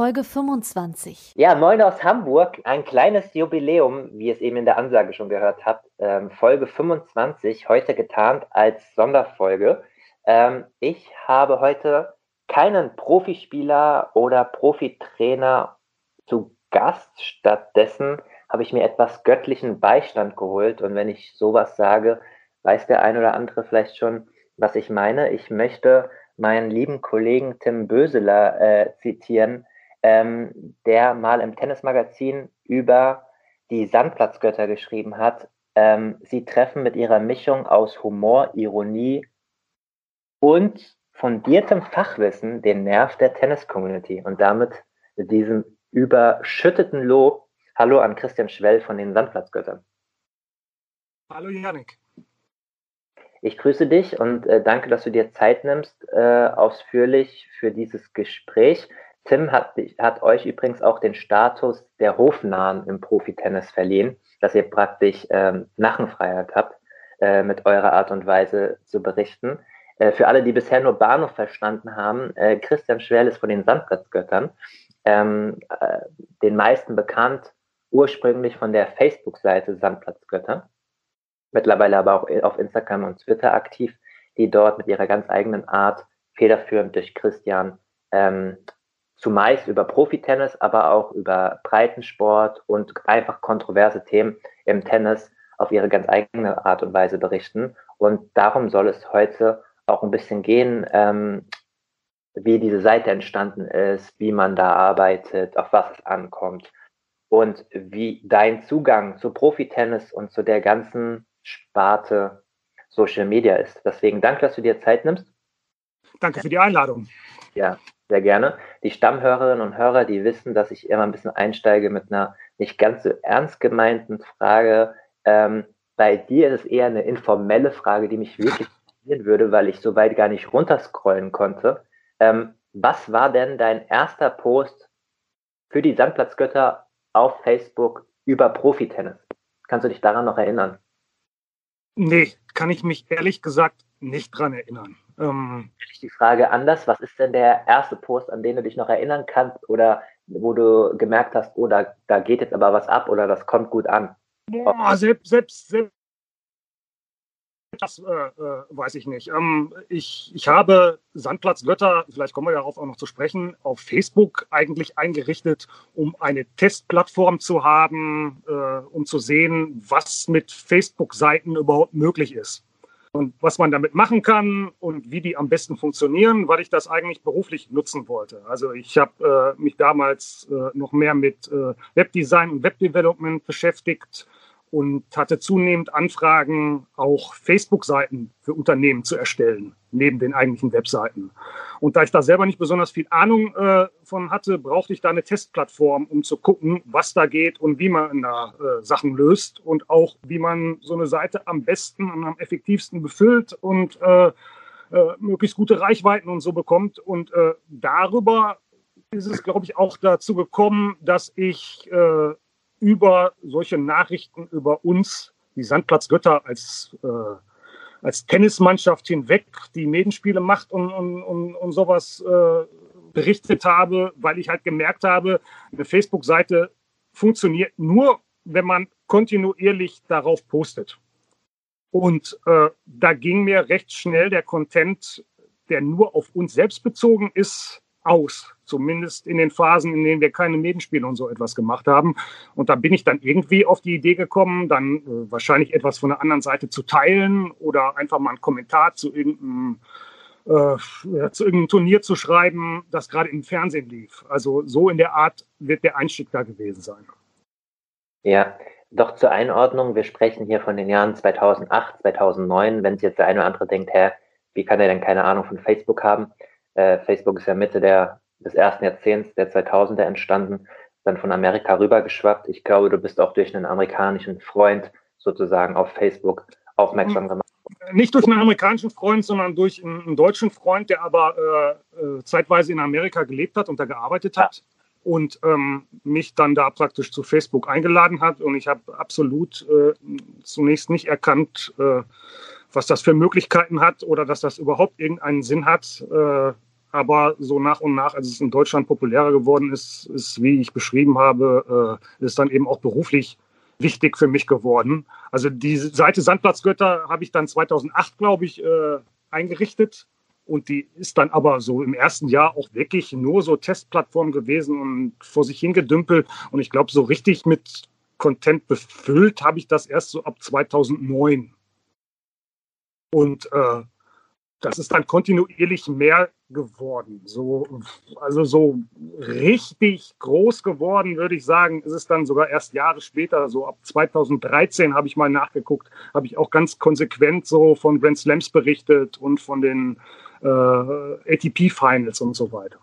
Folge 25. Ja, moin aus Hamburg. Ein kleines Jubiläum, wie ihr es eben in der Ansage schon gehört habt. Ähm, Folge 25, heute getarnt als Sonderfolge. Ähm, ich habe heute keinen Profispieler oder Profitrainer zu Gast. Stattdessen habe ich mir etwas göttlichen Beistand geholt. Und wenn ich sowas sage, weiß der ein oder andere vielleicht schon, was ich meine. Ich möchte meinen lieben Kollegen Tim Böseler äh, zitieren, ähm, der mal im Tennismagazin über die Sandplatzgötter geschrieben hat. Ähm, sie treffen mit ihrer Mischung aus Humor, Ironie und fundiertem Fachwissen den Nerv der Tennis-Community. Und damit mit diesem überschütteten Lob Hallo an Christian Schwell von den Sandplatzgöttern. Hallo Janik. Ich grüße dich und äh, danke, dass du dir Zeit nimmst, äh, ausführlich für dieses Gespräch. Tim hat, hat euch übrigens auch den Status der Hofnahen im Profitennis verliehen, dass ihr praktisch ähm, Nachenfreiheit habt, äh, mit eurer Art und Weise zu berichten. Äh, für alle, die bisher nur Bahnhof verstanden haben, äh, Christian Schwerl ist von den Sandplatzgöttern, ähm, äh, den meisten bekannt ursprünglich von der Facebook-Seite Sandplatzgötter, mittlerweile aber auch auf Instagram und Twitter aktiv, die dort mit ihrer ganz eigenen Art federführend durch Christian ähm, zumeist über Profitennis, aber auch über Breitensport und einfach kontroverse Themen im Tennis auf ihre ganz eigene Art und Weise berichten. Und darum soll es heute auch ein bisschen gehen, ähm, wie diese Seite entstanden ist, wie man da arbeitet, auf was es ankommt und wie dein Zugang zu Profitennis und zu der ganzen Sparte Social Media ist. Deswegen danke, dass du dir Zeit nimmst. Danke für die Einladung. Ja, sehr gerne. Die Stammhörerinnen und Hörer, die wissen, dass ich immer ein bisschen einsteige mit einer nicht ganz so ernst gemeinten Frage. Ähm, bei dir ist es eher eine informelle Frage, die mich wirklich interessieren würde, weil ich so weit gar nicht runterscrollen konnte. Ähm, was war denn dein erster Post für die Sandplatzgötter auf Facebook über Profitennis? Kannst du dich daran noch erinnern? Nee, kann ich mich ehrlich gesagt nicht dran erinnern. Ähm, die Frage anders, was ist denn der erste Post, an den du dich noch erinnern kannst oder wo du gemerkt hast, oh, da, da geht jetzt aber was ab oder das kommt gut an? Boah, selbst, selbst, selbst das äh, äh, weiß ich nicht. Ähm, ich, ich habe Sandplatz Götter, vielleicht kommen wir darauf auch noch zu sprechen, auf Facebook eigentlich eingerichtet, um eine Testplattform zu haben, äh, um zu sehen, was mit Facebook-Seiten überhaupt möglich ist und was man damit machen kann und wie die am besten funktionieren, weil ich das eigentlich beruflich nutzen wollte. Also ich habe äh, mich damals äh, noch mehr mit äh, Webdesign und Webdevelopment beschäftigt und hatte zunehmend Anfragen, auch Facebook-Seiten für Unternehmen zu erstellen, neben den eigentlichen Webseiten. Und da ich da selber nicht besonders viel Ahnung äh, von hatte, brauchte ich da eine Testplattform, um zu gucken, was da geht und wie man da äh, Sachen löst und auch wie man so eine Seite am besten und am effektivsten befüllt und äh, äh, möglichst gute Reichweiten und so bekommt. Und äh, darüber ist es, glaube ich, auch dazu gekommen, dass ich äh, über solche Nachrichten über uns, die Sandplatzgötter als äh, als Tennismannschaft hinweg die Medenspiele macht und, und, und, und sowas äh, berichtet habe, weil ich halt gemerkt habe, eine Facebook-Seite funktioniert nur, wenn man kontinuierlich darauf postet. Und äh, da ging mir recht schnell der Content, der nur auf uns selbst bezogen ist, aus. Zumindest in den Phasen, in denen wir keine Nebenspiele und so etwas gemacht haben. Und da bin ich dann irgendwie auf die Idee gekommen, dann äh, wahrscheinlich etwas von der anderen Seite zu teilen oder einfach mal einen Kommentar zu irgendeinem, äh, zu irgendeinem Turnier zu schreiben, das gerade im Fernsehen lief. Also so in der Art wird der Einstieg da gewesen sein. Ja, doch zur Einordnung, wir sprechen hier von den Jahren 2008, 2009. Wenn sich jetzt der eine oder andere denkt, hä, wie kann er denn keine Ahnung von Facebook haben? Äh, Facebook ist ja Mitte der, des ersten Jahrzehnts der 2000er entstanden. dann von Amerika rübergeschwappt. Ich glaube, du bist auch durch einen amerikanischen Freund sozusagen auf Facebook aufmerksam gemacht. Nicht durch einen amerikanischen Freund, sondern durch einen, einen deutschen Freund, der aber äh, äh, zeitweise in Amerika gelebt hat und da gearbeitet hat. Ja und ähm, mich dann da praktisch zu Facebook eingeladen hat. Und ich habe absolut äh, zunächst nicht erkannt, äh, was das für Möglichkeiten hat oder dass das überhaupt irgendeinen Sinn hat. Äh, aber so nach und nach, als es in Deutschland populärer geworden ist, ist, wie ich beschrieben habe, äh, ist dann eben auch beruflich wichtig für mich geworden. Also die Seite Sandplatzgötter habe ich dann 2008, glaube ich, äh, eingerichtet und die ist dann aber so im ersten Jahr auch wirklich nur so Testplattform gewesen und vor sich hingedümpelt. Und ich glaube, so richtig mit Content befüllt habe ich das erst so ab 2009. Und äh, das ist dann kontinuierlich mehr geworden. So, also so richtig groß geworden, würde ich sagen, ist es dann sogar erst Jahre später. So ab 2013 habe ich mal nachgeguckt, habe ich auch ganz konsequent so von Grand Slams berichtet und von den äh, ATP-Finals und so weiter.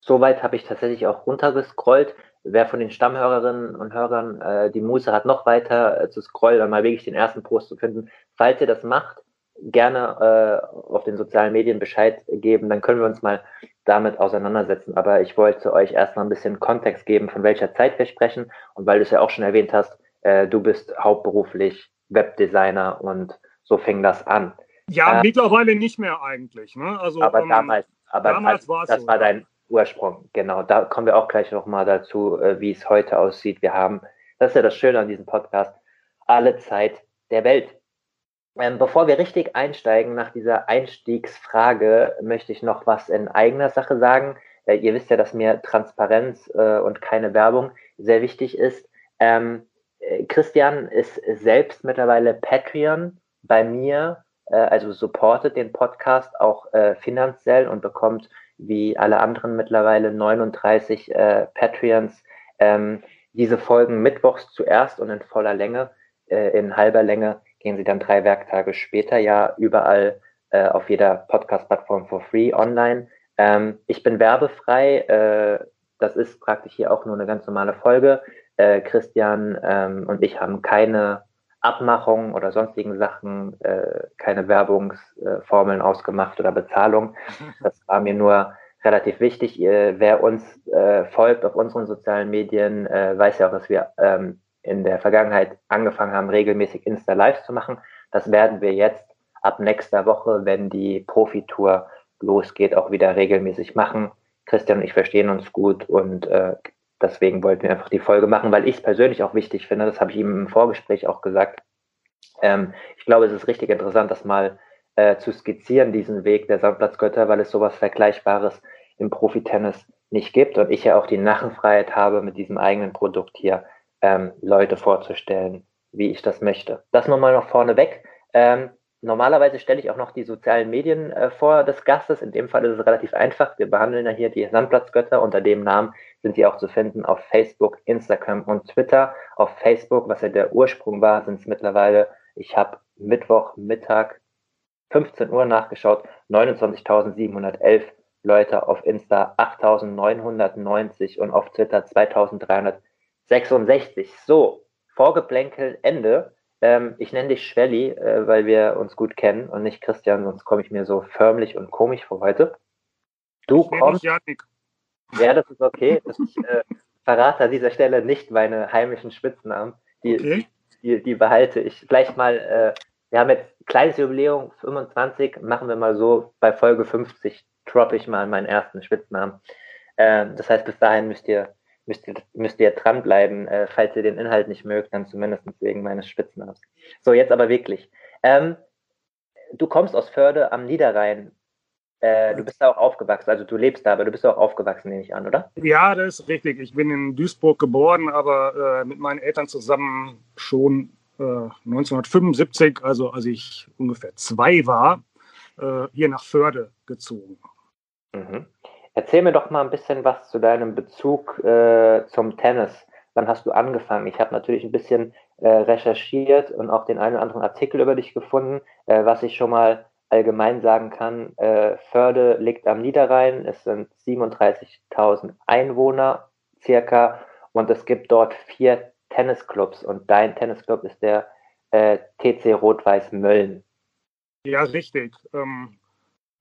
Soweit habe ich tatsächlich auch runtergescrollt. Wer von den Stammhörerinnen und Hörern äh, die Muße hat, noch weiter äh, zu scrollen und mal wirklich den ersten Post zu finden, falls ihr das macht, gerne äh, auf den sozialen Medien Bescheid geben, dann können wir uns mal damit auseinandersetzen. Aber ich wollte euch erstmal ein bisschen Kontext geben, von welcher Zeit wir sprechen. Und weil du es ja auch schon erwähnt hast, äh, du bist hauptberuflich Webdesigner und so fing das an. Ja, äh, mittlerweile nicht mehr eigentlich. Ne? Also, aber ähm, damals, aber damals war das so, war dein Ursprung. Genau, da kommen wir auch gleich nochmal dazu, äh, wie es heute aussieht. Wir haben, das ist ja das Schöne an diesem Podcast, alle Zeit der Welt. Ähm, bevor wir richtig einsteigen nach dieser Einstiegsfrage, möchte ich noch was in eigener Sache sagen. Äh, ihr wisst ja, dass mir Transparenz äh, und keine Werbung sehr wichtig ist. Ähm, äh, Christian ist selbst mittlerweile Patreon bei mir, äh, also supportet den Podcast auch äh, finanziell und bekommt wie alle anderen mittlerweile 39 äh, Patreons ähm, diese Folgen mittwochs zuerst und in voller Länge, in halber Länge gehen sie dann drei Werktage später ja überall äh, auf jeder Podcast-Plattform for free online. Ähm, ich bin werbefrei. Äh, das ist praktisch hier auch nur eine ganz normale Folge. Äh, Christian ähm, und ich haben keine Abmachungen oder sonstigen Sachen, äh, keine Werbungsformeln ausgemacht oder Bezahlung. Das war mir nur relativ wichtig. wer uns äh, folgt auf unseren sozialen Medien, äh, weiß ja auch, dass wir ähm, in der Vergangenheit angefangen haben, regelmäßig Insta-Lives zu machen. Das werden wir jetzt ab nächster Woche, wenn die Profitour losgeht, auch wieder regelmäßig machen. Christian und ich verstehen uns gut und äh, deswegen wollten wir einfach die Folge machen, weil ich es persönlich auch wichtig finde, das habe ich ihm im Vorgespräch auch gesagt. Ähm, ich glaube, es ist richtig interessant, das mal äh, zu skizzieren, diesen Weg der Sandplatzgötter, weil es sowas Vergleichbares im Profitennis nicht gibt und ich ja auch die Nachenfreiheit habe, mit diesem eigenen Produkt hier ähm, Leute vorzustellen, wie ich das möchte. Das nochmal noch vorneweg. Ähm, normalerweise stelle ich auch noch die sozialen Medien äh, vor des Gastes. In dem Fall ist es relativ einfach. Wir behandeln ja hier die Sandplatzgötter. Unter dem Namen sind sie auch zu finden auf Facebook, Instagram und Twitter. Auf Facebook, was ja der Ursprung war, sind es mittlerweile, ich habe Mittwoch Mittag 15 Uhr nachgeschaut, 29.711 Leute auf Insta, 8.990 und auf Twitter 2.300 66. So, Vorgeplänkel, Ende. Ähm, ich nenne dich Schwelli, äh, weil wir uns gut kennen und nicht Christian, sonst komme ich mir so förmlich und komisch vor heute. Du kommst. Ja, das ist okay. Das, ich äh, verrate an dieser Stelle nicht meine heimischen Spitznamen. Die, okay. die, die, behalte ich. Vielleicht mal, äh, wir haben jetzt kleines Jubiläum, 25, machen wir mal so, bei Folge 50 droppe ich mal meinen ersten Spitznamen. Äh, das heißt, bis dahin müsst ihr müsst ihr, müsst ihr dranbleiben. Äh, falls ihr den Inhalt nicht mögt, dann zumindest wegen meines Spitznamens. So, jetzt aber wirklich. Ähm, du kommst aus Förde am Niederrhein. Äh, du bist da auch aufgewachsen, also du lebst da, aber du bist auch aufgewachsen, nehme ich an, oder? Ja, das ist richtig. Ich bin in Duisburg geboren, aber äh, mit meinen Eltern zusammen schon 1975, äh, also als ich ungefähr zwei war, äh, hier nach Förde gezogen. Mhm. Erzähl mir doch mal ein bisschen was zu deinem Bezug äh, zum Tennis. Wann hast du angefangen? Ich habe natürlich ein bisschen äh, recherchiert und auch den einen oder anderen Artikel über dich gefunden. Äh, was ich schon mal allgemein sagen kann, äh, Förde liegt am Niederrhein. Es sind 37.000 Einwohner, circa und es gibt dort vier Tennisclubs und dein Tennisclub ist der äh, TC Rot-Weiß Mölln. Ja, richtig. Ähm,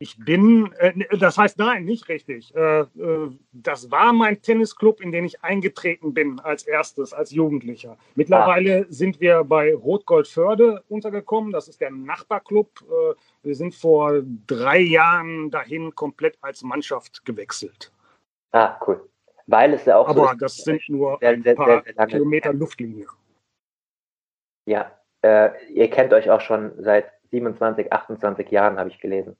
ich bin, äh, das heißt nein, nicht richtig. Äh, äh, das war mein Tennisclub, in den ich eingetreten bin als erstes, als Jugendlicher. Mittlerweile ah. sind wir bei Rot-Gold-Förde untergekommen. Das ist der Nachbarclub. Äh, wir sind vor drei Jahren dahin komplett als Mannschaft gewechselt. Ah, cool. Weil es ja auch Aber so das sind nur sehr, ein paar sehr, sehr Kilometer Luftlinie. Ja, äh, ihr kennt euch auch schon seit 27, 28 Jahren, habe ich gelesen.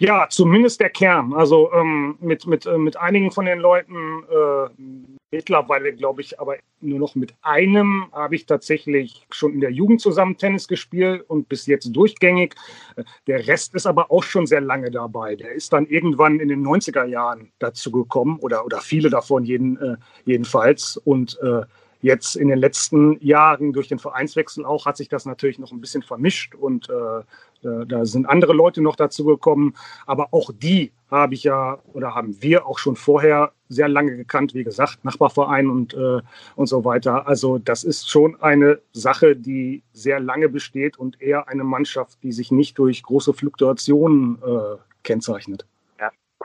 Ja, zumindest der Kern. Also ähm, mit, mit, äh, mit einigen von den Leuten, äh, mittlerweile glaube ich, aber nur noch mit einem habe ich tatsächlich schon in der Jugend zusammen Tennis gespielt und bis jetzt durchgängig. Der Rest ist aber auch schon sehr lange dabei. Der ist dann irgendwann in den 90er Jahren dazu gekommen oder, oder viele davon jeden, äh, jedenfalls. Und äh, Jetzt in den letzten Jahren durch den Vereinswechsel auch hat sich das natürlich noch ein bisschen vermischt und äh, da sind andere Leute noch dazu gekommen. Aber auch die habe ich ja oder haben wir auch schon vorher sehr lange gekannt, wie gesagt, Nachbarverein und, äh, und so weiter. Also das ist schon eine Sache, die sehr lange besteht und eher eine Mannschaft, die sich nicht durch große Fluktuationen äh, kennzeichnet.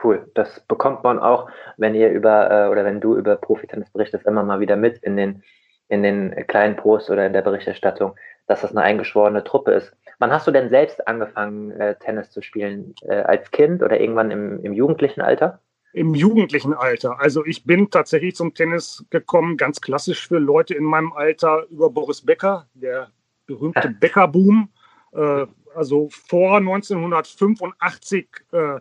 Cool. Das bekommt man auch, wenn ihr über äh, oder wenn du über Profitennis berichtest, immer mal wieder mit in den, in den kleinen Posts oder in der Berichterstattung, dass das eine eingeschworene Truppe ist. Wann hast du denn selbst angefangen, äh, Tennis zu spielen? Äh, als Kind oder irgendwann im, im jugendlichen Alter? Im jugendlichen Alter. Also ich bin tatsächlich zum Tennis gekommen, ganz klassisch für Leute in meinem Alter, über Boris Becker, der berühmte Becker-Boom. Äh, also vor 1985 äh,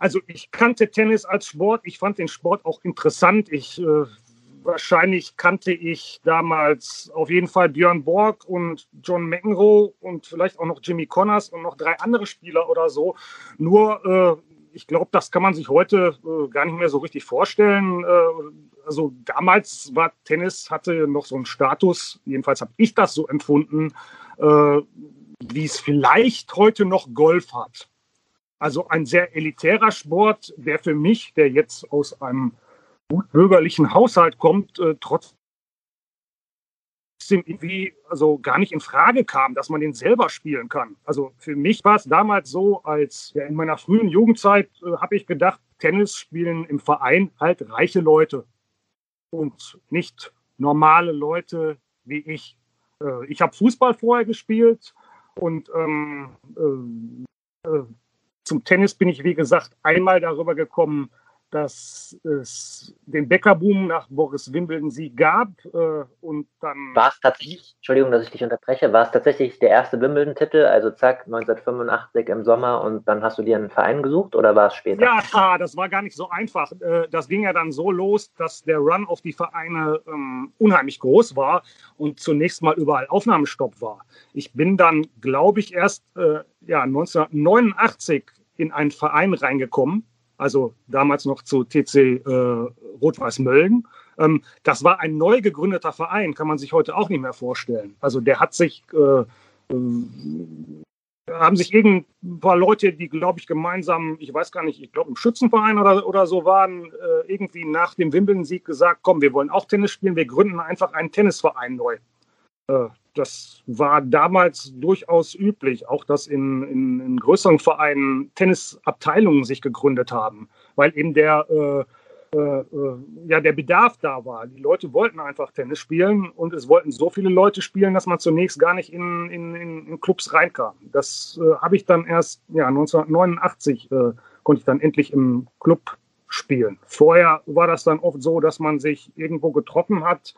also ich kannte Tennis als Sport. Ich fand den Sport auch interessant. Ich äh, wahrscheinlich kannte ich damals auf jeden Fall Björn Borg und John McEnroe und vielleicht auch noch Jimmy Connors und noch drei andere Spieler oder so. Nur äh, ich glaube, das kann man sich heute äh, gar nicht mehr so richtig vorstellen. Äh, also damals war Tennis hatte noch so einen Status. Jedenfalls habe ich das so empfunden, äh, wie es vielleicht heute noch Golf hat. Also ein sehr elitärer Sport, der für mich, der jetzt aus einem bürgerlichen Haushalt kommt, äh, trotzdem irgendwie also gar nicht in Frage kam, dass man den selber spielen kann. Also für mich war es damals so, als ja, in meiner frühen Jugendzeit äh, habe ich gedacht, Tennis spielen im Verein halt reiche Leute und nicht normale Leute wie ich. Äh, ich habe Fußball vorher gespielt und ähm, äh, äh zum Tennis bin ich, wie gesagt, einmal darüber gekommen, dass es den Bäckerboom nach Boris Wimbledon Sieg gab äh, und dann. War es tatsächlich, Entschuldigung, dass ich dich unterbreche, war es tatsächlich der erste Wimbledon-Titel, also zack, 1985 im Sommer und dann hast du dir einen Verein gesucht oder war es später? Ja, das war gar nicht so einfach. Äh, das ging ja dann so los, dass der Run auf die Vereine ähm, unheimlich groß war und zunächst mal überall Aufnahmestopp war. Ich bin dann, glaube ich, erst äh, ja, 1989 in einen Verein reingekommen, also damals noch zu TC äh, Rot-Weiß Mölln. Ähm, das war ein neu gegründeter Verein, kann man sich heute auch nicht mehr vorstellen. Also der hat sich, äh, äh, haben sich irgendein paar Leute, die, glaube ich, gemeinsam, ich weiß gar nicht, ich glaube, im Schützenverein oder, oder so waren, äh, irgendwie nach dem Wimbledon-Sieg gesagt, komm, wir wollen auch Tennis spielen, wir gründen einfach einen Tennisverein neu. Äh, das war damals durchaus üblich, auch dass in, in, in größeren Vereinen Tennisabteilungen sich gegründet haben, weil eben der, äh, äh, äh, ja, der Bedarf da war. Die Leute wollten einfach Tennis spielen und es wollten so viele Leute spielen, dass man zunächst gar nicht in, in, in Clubs reinkam. Das äh, habe ich dann erst ja, 1989 äh, konnte ich dann endlich im Club spielen. Vorher war das dann oft so, dass man sich irgendwo getroffen hat,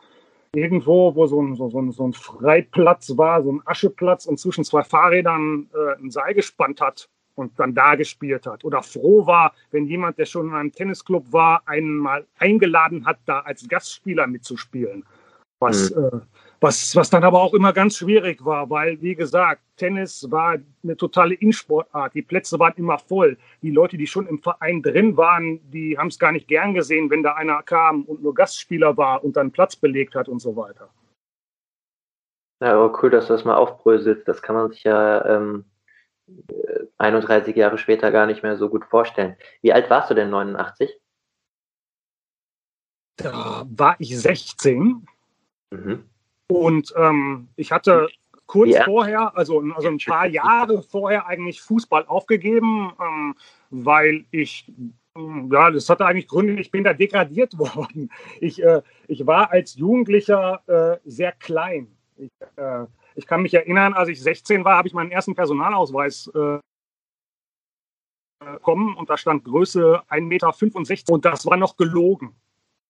irgendwo, wo so ein, so, so, so ein Freiplatz war, so ein Ascheplatz und zwischen zwei Fahrrädern äh, ein Seil gespannt hat und dann da gespielt hat. Oder froh war, wenn jemand, der schon in einem Tennisclub war, einen mal eingeladen hat, da als Gastspieler mitzuspielen. Was mhm. äh, was, was dann aber auch immer ganz schwierig war, weil, wie gesagt, Tennis war eine totale Insportart. Die Plätze waren immer voll. Die Leute, die schon im Verein drin waren, die haben es gar nicht gern gesehen, wenn da einer kam und nur Gastspieler war und dann Platz belegt hat und so weiter. Ja, aber cool, dass du das mal aufbröselst. Das kann man sich ja ähm, 31 Jahre später gar nicht mehr so gut vorstellen. Wie alt warst du denn 89? Da war ich 16 mhm. Und ähm, ich hatte kurz ja. vorher, also, also ein paar Jahre vorher eigentlich Fußball aufgegeben, ähm, weil ich ja, das hatte eigentlich Gründe, ich bin da degradiert worden. Ich, äh, ich war als Jugendlicher äh, sehr klein. Ich, äh, ich, kann mich erinnern, als ich 16 war, habe ich meinen ersten Personalausweis äh, bekommen und da stand Größe 1,65 Meter und das war noch gelogen.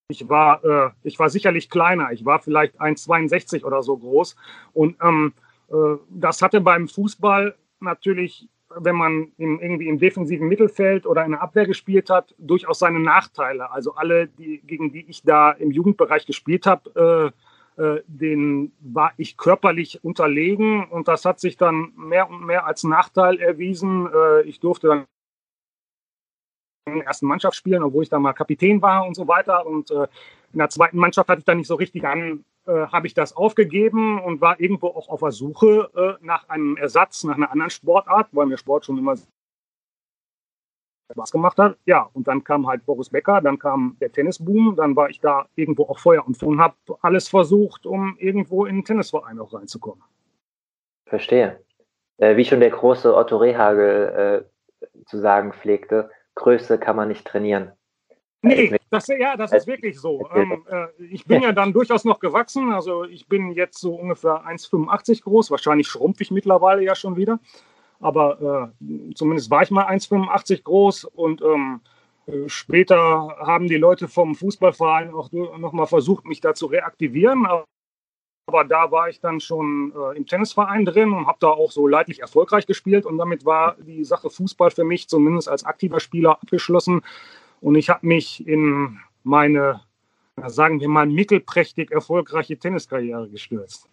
Ich war, äh, ich war sicherlich kleiner, ich war vielleicht 1,62 oder so groß und ähm, äh, das hatte beim Fußball natürlich wenn man im, irgendwie im defensiven Mittelfeld oder in der Abwehr gespielt hat, durchaus seine Nachteile. Also alle, die, gegen die ich da im Jugendbereich gespielt habe, äh, äh, den war ich körperlich unterlegen und das hat sich dann mehr und mehr als Nachteil erwiesen. Äh, ich durfte dann in der ersten Mannschaft spielen, obwohl ich da mal Kapitän war und so weiter. Und äh, in der zweiten Mannschaft hatte ich dann nicht so richtig an, äh, habe ich das aufgegeben und war irgendwo auch auf der Suche äh, nach einem Ersatz, nach einer anderen Sportart, weil mir Sport schon immer Spaß gemacht hat. Ja, und dann kam halt Boris Becker, dann kam der Tennisboom, dann war ich da irgendwo auch Feuer und und habe alles versucht, um irgendwo in den Tennisverein auch reinzukommen. Verstehe. Äh, wie schon der große Otto Rehagel äh, zu sagen pflegte, Größe kann man nicht trainieren. Nee, das, ja, das ist wirklich so. Ähm, äh, ich bin ja dann durchaus noch gewachsen. Also ich bin jetzt so ungefähr 1,85 groß. Wahrscheinlich schrumpfe ich mittlerweile ja schon wieder. Aber äh, zumindest war ich mal 1,85 groß. Und ähm, äh, später haben die Leute vom Fußballverein auch nochmal versucht, mich da zu reaktivieren. Aber da war ich dann schon äh, im Tennisverein drin und habe da auch so leidlich erfolgreich gespielt. Und damit war die Sache Fußball für mich zumindest als aktiver Spieler abgeschlossen. Und ich habe mich in meine, sagen wir mal, mittelprächtig erfolgreiche Tenniskarriere gestürzt.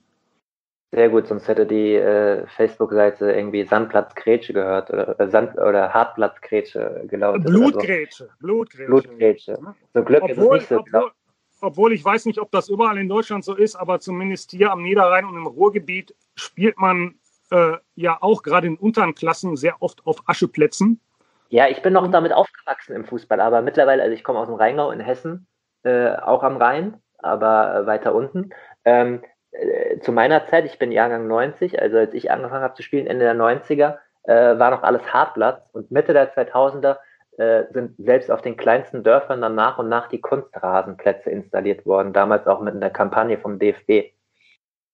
Sehr gut, sonst hätte die äh, Facebook-Seite irgendwie Sandplatzgrätsche gehört oder, äh, Sand oder Hartplatzgrätsche gelautet. Blutgrätsche, so. Blutgrätsche. Blutgrätsche. So Glück obwohl, ist es nicht so. Obwohl, obwohl ich weiß nicht, ob das überall in Deutschland so ist, aber zumindest hier am Niederrhein und im Ruhrgebiet spielt man äh, ja auch gerade in unteren Klassen sehr oft auf Ascheplätzen. Ja, ich bin noch damit aufgewachsen im Fußball, aber mittlerweile, also ich komme aus dem Rheingau in Hessen, äh, auch am Rhein, aber äh, weiter unten. Ähm, äh, zu meiner Zeit, ich bin Jahrgang 90, also als ich angefangen habe zu spielen, Ende der 90er, äh, war noch alles Hartplatz und Mitte der 2000er äh, sind selbst auf den kleinsten Dörfern dann nach und nach die Kunstrasenplätze installiert worden, damals auch mit einer Kampagne vom DFB.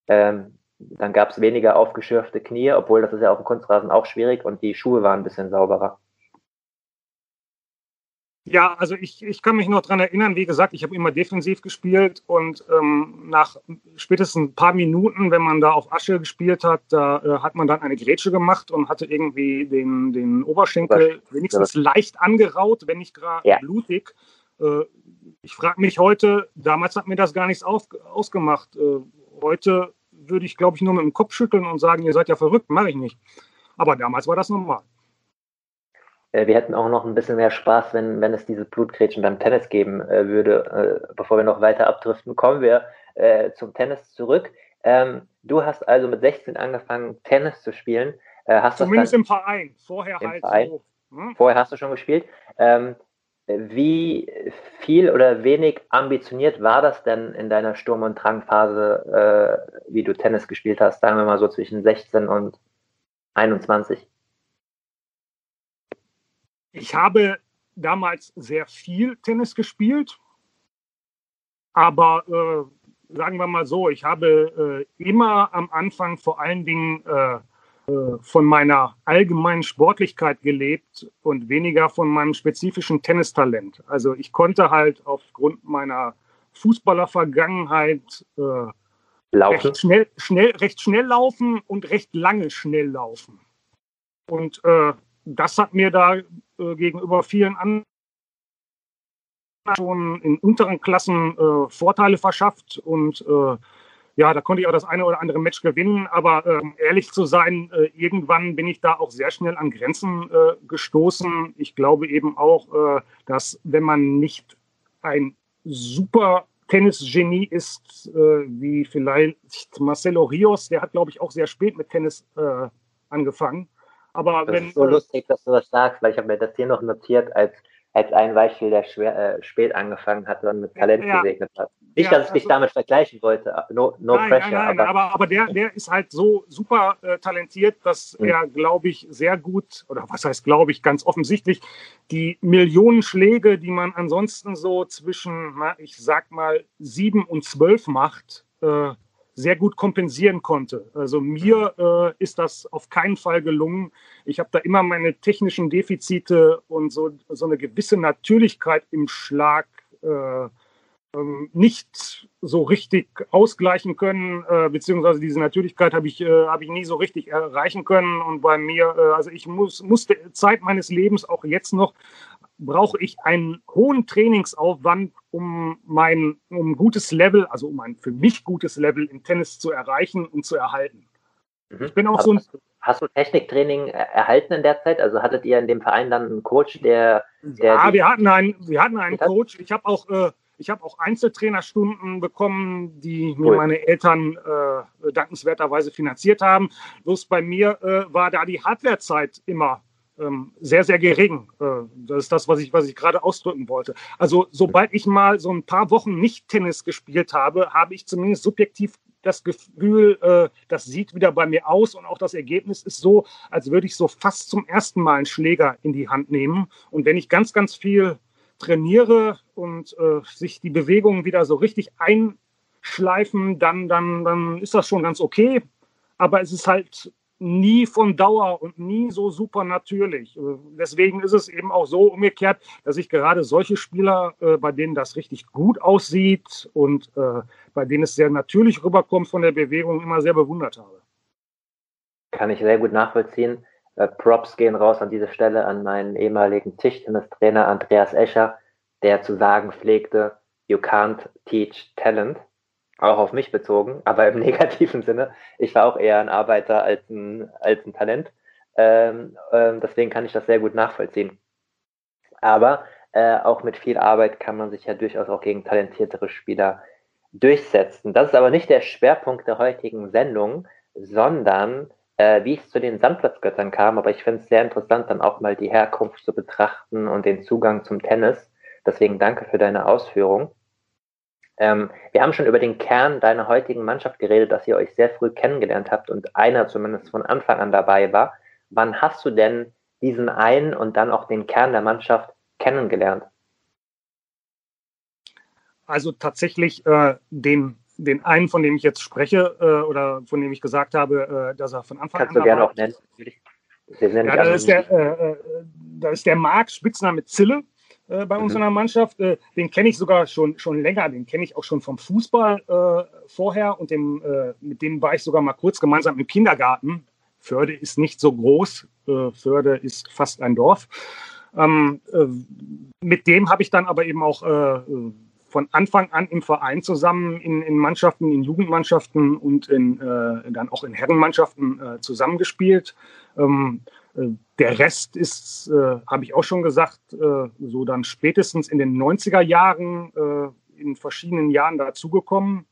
Ähm, dann gab es weniger aufgeschürfte Knie, obwohl das ist ja auf dem Kunstrasen auch schwierig und die Schuhe waren ein bisschen sauberer. Ja, also ich, ich kann mich noch dran erinnern, wie gesagt, ich habe immer defensiv gespielt und ähm, nach spätestens ein paar Minuten, wenn man da auf Asche gespielt hat, da äh, hat man dann eine Grätsche gemacht und hatte irgendwie den, den Oberschenkel wenigstens leicht angeraut, wenn nicht gerade ja. blutig. Äh, ich frage mich heute, damals hat mir das gar nichts auf, ausgemacht. Äh, heute würde ich, glaube ich, nur mit dem Kopf schütteln und sagen, ihr seid ja verrückt, mache ich nicht. Aber damals war das normal. Äh, wir hätten auch noch ein bisschen mehr Spaß, wenn, wenn es diese Blutgrätschen beim Tennis geben äh, würde. Äh, bevor wir noch weiter abdriften, kommen wir äh, zum Tennis zurück. Ähm, du hast also mit 16 angefangen, Tennis zu spielen. Äh, hast Zumindest im Verein. Vorher halt Verein. so. Hm? Vorher hast du schon gespielt. Ähm, wie viel oder wenig ambitioniert war das denn in deiner Sturm- und Drangphase, äh, wie du Tennis gespielt hast? Sagen wir mal so zwischen 16 und 21. Ich habe damals sehr viel Tennis gespielt, aber äh, sagen wir mal so, ich habe äh, immer am Anfang vor allen Dingen äh, äh von meiner allgemeinen Sportlichkeit gelebt und weniger von meinem spezifischen Tennistalent. Also ich konnte halt aufgrund meiner Fußballervergangenheit äh, recht, schnell, schnell, recht schnell laufen und recht lange schnell laufen. Und äh, das hat mir da äh, gegenüber vielen anderen schon in unteren Klassen äh, Vorteile verschafft und äh, ja, da konnte ich auch das eine oder andere Match gewinnen, aber ähm, ehrlich zu sein, äh, irgendwann bin ich da auch sehr schnell an Grenzen äh, gestoßen. Ich glaube eben auch, äh, dass wenn man nicht ein super Tennisgenie ist, wie vielleicht Marcelo Rios, der hat, glaube ich, auch sehr spät mit Tennis angefangen. Aber das wenn, ist so lustig, dass du das sagst, weil ich habe mir das hier noch notiert als, als ein Beispiel, der schwer, äh, spät angefangen hat und mit Talent ja, gesegnet hat. Nicht, ja, dass ich dich also, damit vergleichen wollte, no, no nein, pressure. Nein, nein, aber, aber, aber der, der ist halt so super äh, talentiert, dass mhm. er, glaube ich, sehr gut, oder was heißt, glaube ich, ganz offensichtlich, die Millionen Schläge, die man ansonsten so zwischen, na, ich sag mal, sieben und zwölf macht, äh, sehr gut kompensieren konnte. Also mir äh, ist das auf keinen Fall gelungen. Ich habe da immer meine technischen Defizite und so, so eine gewisse Natürlichkeit im Schlag äh, ähm, nicht so richtig ausgleichen können, äh, beziehungsweise diese Natürlichkeit habe ich, äh, hab ich nie so richtig erreichen können. Und bei mir, äh, also ich muss, musste Zeit meines Lebens auch jetzt noch brauche ich einen hohen Trainingsaufwand, um mein um gutes Level, also um ein für mich gutes Level im Tennis zu erreichen und zu erhalten. Mhm. Ich bin auch so ein hast, du, Techniktraining erhalten in der Zeit? Also hattet ihr in dem Verein dann einen Coach, der, der Ja, wir hatten einen, wir hatten einen Coach. Ich habe auch äh, ich habe auch Einzeltrainerstunden bekommen, die mir cool. meine Eltern äh, dankenswerterweise finanziert haben. Bloß bei mir äh, war da die Hardwarezeit immer sehr, sehr gering. Äh, das ist das, was ich, was ich gerade ausdrücken wollte. Also sobald ich mal so ein paar Wochen nicht Tennis gespielt habe, habe ich zumindest subjektiv das Gefühl, äh, das sieht wieder bei mir aus und auch das Ergebnis ist so, als würde ich so fast zum ersten Mal einen Schläger in die Hand nehmen. Und wenn ich ganz, ganz viel trainiere und äh, sich die Bewegungen wieder so richtig einschleifen, dann, dann, dann ist das schon ganz okay. Aber es ist halt nie von Dauer und nie so super natürlich. Äh, deswegen ist es eben auch so umgekehrt, dass ich gerade solche Spieler, äh, bei denen das richtig gut aussieht und äh, bei denen es sehr natürlich rüberkommt von der Bewegung, immer sehr bewundert habe. Kann ich sehr gut nachvollziehen. Äh, Props gehen raus an dieser Stelle an meinen ehemaligen Tischtennistrainer Andreas Escher, der zu sagen pflegte, you can't teach talent auch auf mich bezogen, aber im negativen Sinne. Ich war auch eher ein Arbeiter als ein, als ein Talent. Ähm, ähm, deswegen kann ich das sehr gut nachvollziehen. Aber äh, auch mit viel Arbeit kann man sich ja durchaus auch gegen talentiertere Spieler durchsetzen. Das ist aber nicht der Schwerpunkt der heutigen Sendung, sondern äh, wie es zu den Sandplatzgöttern kam. Aber ich finde es sehr interessant, dann auch mal die Herkunft zu betrachten und den Zugang zum Tennis. Deswegen danke für deine Ausführung. Ähm, wir haben schon über den Kern deiner heutigen Mannschaft geredet, dass ihr euch sehr früh kennengelernt habt und einer zumindest von Anfang an dabei war. Wann hast du denn diesen einen und dann auch den Kern der Mannschaft kennengelernt? Also tatsächlich äh, den, den einen, von dem ich jetzt spreche äh, oder von dem ich gesagt habe, äh, dass er von Anfang Kannst an. Kannst du gerne auch nennen. Ja, das, ist der, äh, äh, das ist der Marc, Spitzname Zille äh, bei uns mhm. in der Mannschaft. Äh, den kenne ich sogar schon, schon länger, den kenne ich auch schon vom Fußball äh, vorher und dem, äh, mit dem war ich sogar mal kurz gemeinsam im Kindergarten. Förde ist nicht so groß, äh, Förde ist fast ein Dorf. Ähm, äh, mit dem habe ich dann aber eben auch von Anfang an im Verein zusammen in, in Mannschaften, in Jugendmannschaften und in, dann auch in Herrenmannschaften zusammengespielt. Ähm, äh, der Rest ist, äh, habe ich auch schon gesagt, äh, so dann spätestens in den 90er Jahren äh, in verschiedenen Jahren dazugekommen.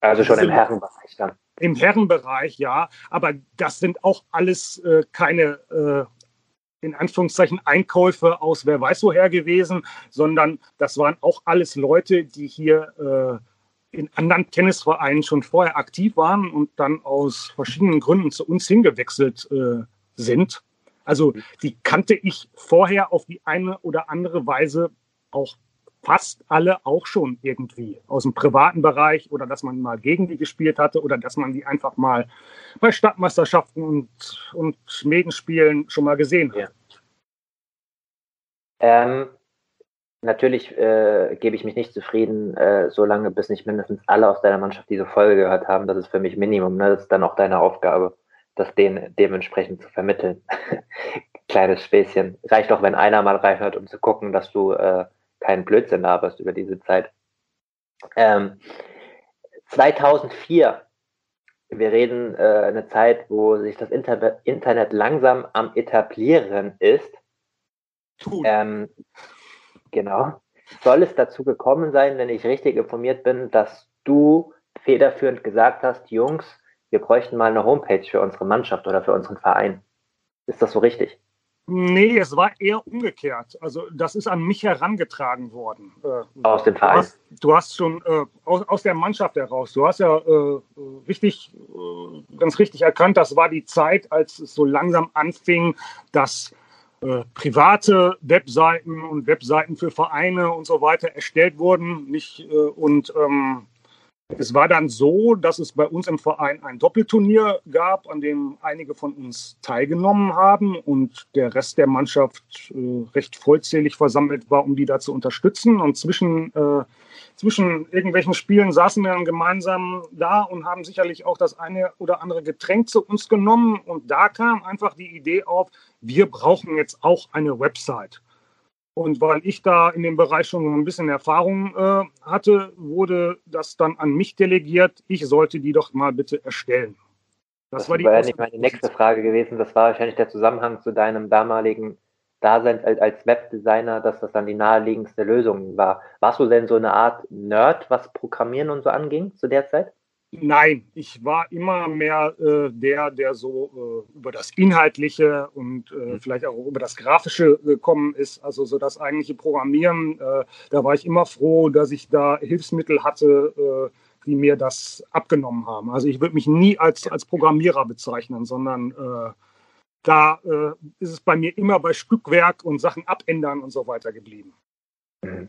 Also schon im Herrenbereich dann. Im Herrenbereich, ja. Aber das sind auch alles äh, keine, äh, in Anführungszeichen, Einkäufe aus wer weiß woher gewesen, sondern das waren auch alles Leute, die hier in anderen Tennisvereinen schon vorher aktiv waren und dann aus verschiedenen Gründen zu uns hingewechselt sind. Also die kannte ich vorher auf die eine oder andere Weise auch fast alle auch schon irgendwie aus dem privaten Bereich oder dass man mal gegen die gespielt hatte oder dass man die einfach mal bei Stadtmeisterschaften und, und Schmiedenspielen schon mal gesehen hat. Ja. Ähm, natürlich äh, gebe ich mich nicht zufrieden, äh, solange bis nicht mindestens alle aus deiner Mannschaft diese Folge gehört haben. Das ist für mich Minimum. Ne? Das ist dann auch deine Aufgabe das denen dementsprechend zu vermitteln. Kleines Späßchen. Reicht auch, wenn einer mal reinhört, um zu gucken, dass du äh, keinen Blödsinn laberst über diese Zeit. Ähm, 2004, wir reden äh, eine Zeit, wo sich das Inter Internet langsam am etablieren ist. Ähm, genau. Soll es dazu gekommen sein, wenn ich richtig informiert bin, dass du federführend gesagt hast, Jungs, wir bräuchten mal eine Homepage für unsere Mannschaft oder für unseren Verein. Ist das so richtig? Nee, es war eher umgekehrt. Also das ist an mich herangetragen worden. Äh, aus dem Verein? Du hast, du hast schon äh, aus, aus, der Mannschaft heraus. Du hast ja äh, richtig, äh, ganz richtig erkannt, das war die Zeit, als es so langsam anfing, dass äh, private Webseiten und Webseiten für Vereine und so weiter erstellt wurden. Nicht, äh, und ähm, es war dann so, dass es bei uns im Verein ein Doppelturnier gab, an dem einige von uns teilgenommen haben und der Rest der Mannschaft äh, recht vollzählig versammelt war, um die da zu unterstützen. Und zwischen, äh, zwischen irgendwelchen Spielen saßen wir dann gemeinsam da und haben sicherlich auch das eine oder andere Getränk zu uns genommen. Und da kam einfach die Idee auf, wir brauchen jetzt auch eine Website. Und weil ich da in dem Bereich schon ein bisschen Erfahrung äh, hatte, wurde das dann an mich delegiert. Ich sollte die doch mal bitte erstellen. Das, das war, die war ja nicht meine nächste Frage gewesen. Das war wahrscheinlich der Zusammenhang zu deinem damaligen Dasein als Webdesigner, dass das dann die naheliegendste Lösung war. Warst du denn so eine Art Nerd, was Programmieren und so anging zu der Zeit? Nein, ich war immer mehr äh, der, der so äh, über das Inhaltliche und äh, mhm. vielleicht auch über das Grafische gekommen ist. Also so das eigentliche Programmieren, äh, da war ich immer froh, dass ich da Hilfsmittel hatte, äh, die mir das abgenommen haben. Also ich würde mich nie als, als Programmierer bezeichnen, sondern äh, da ist es bei mir immer bei Stückwerk und Sachen abändern und so weiter geblieben. Mhm.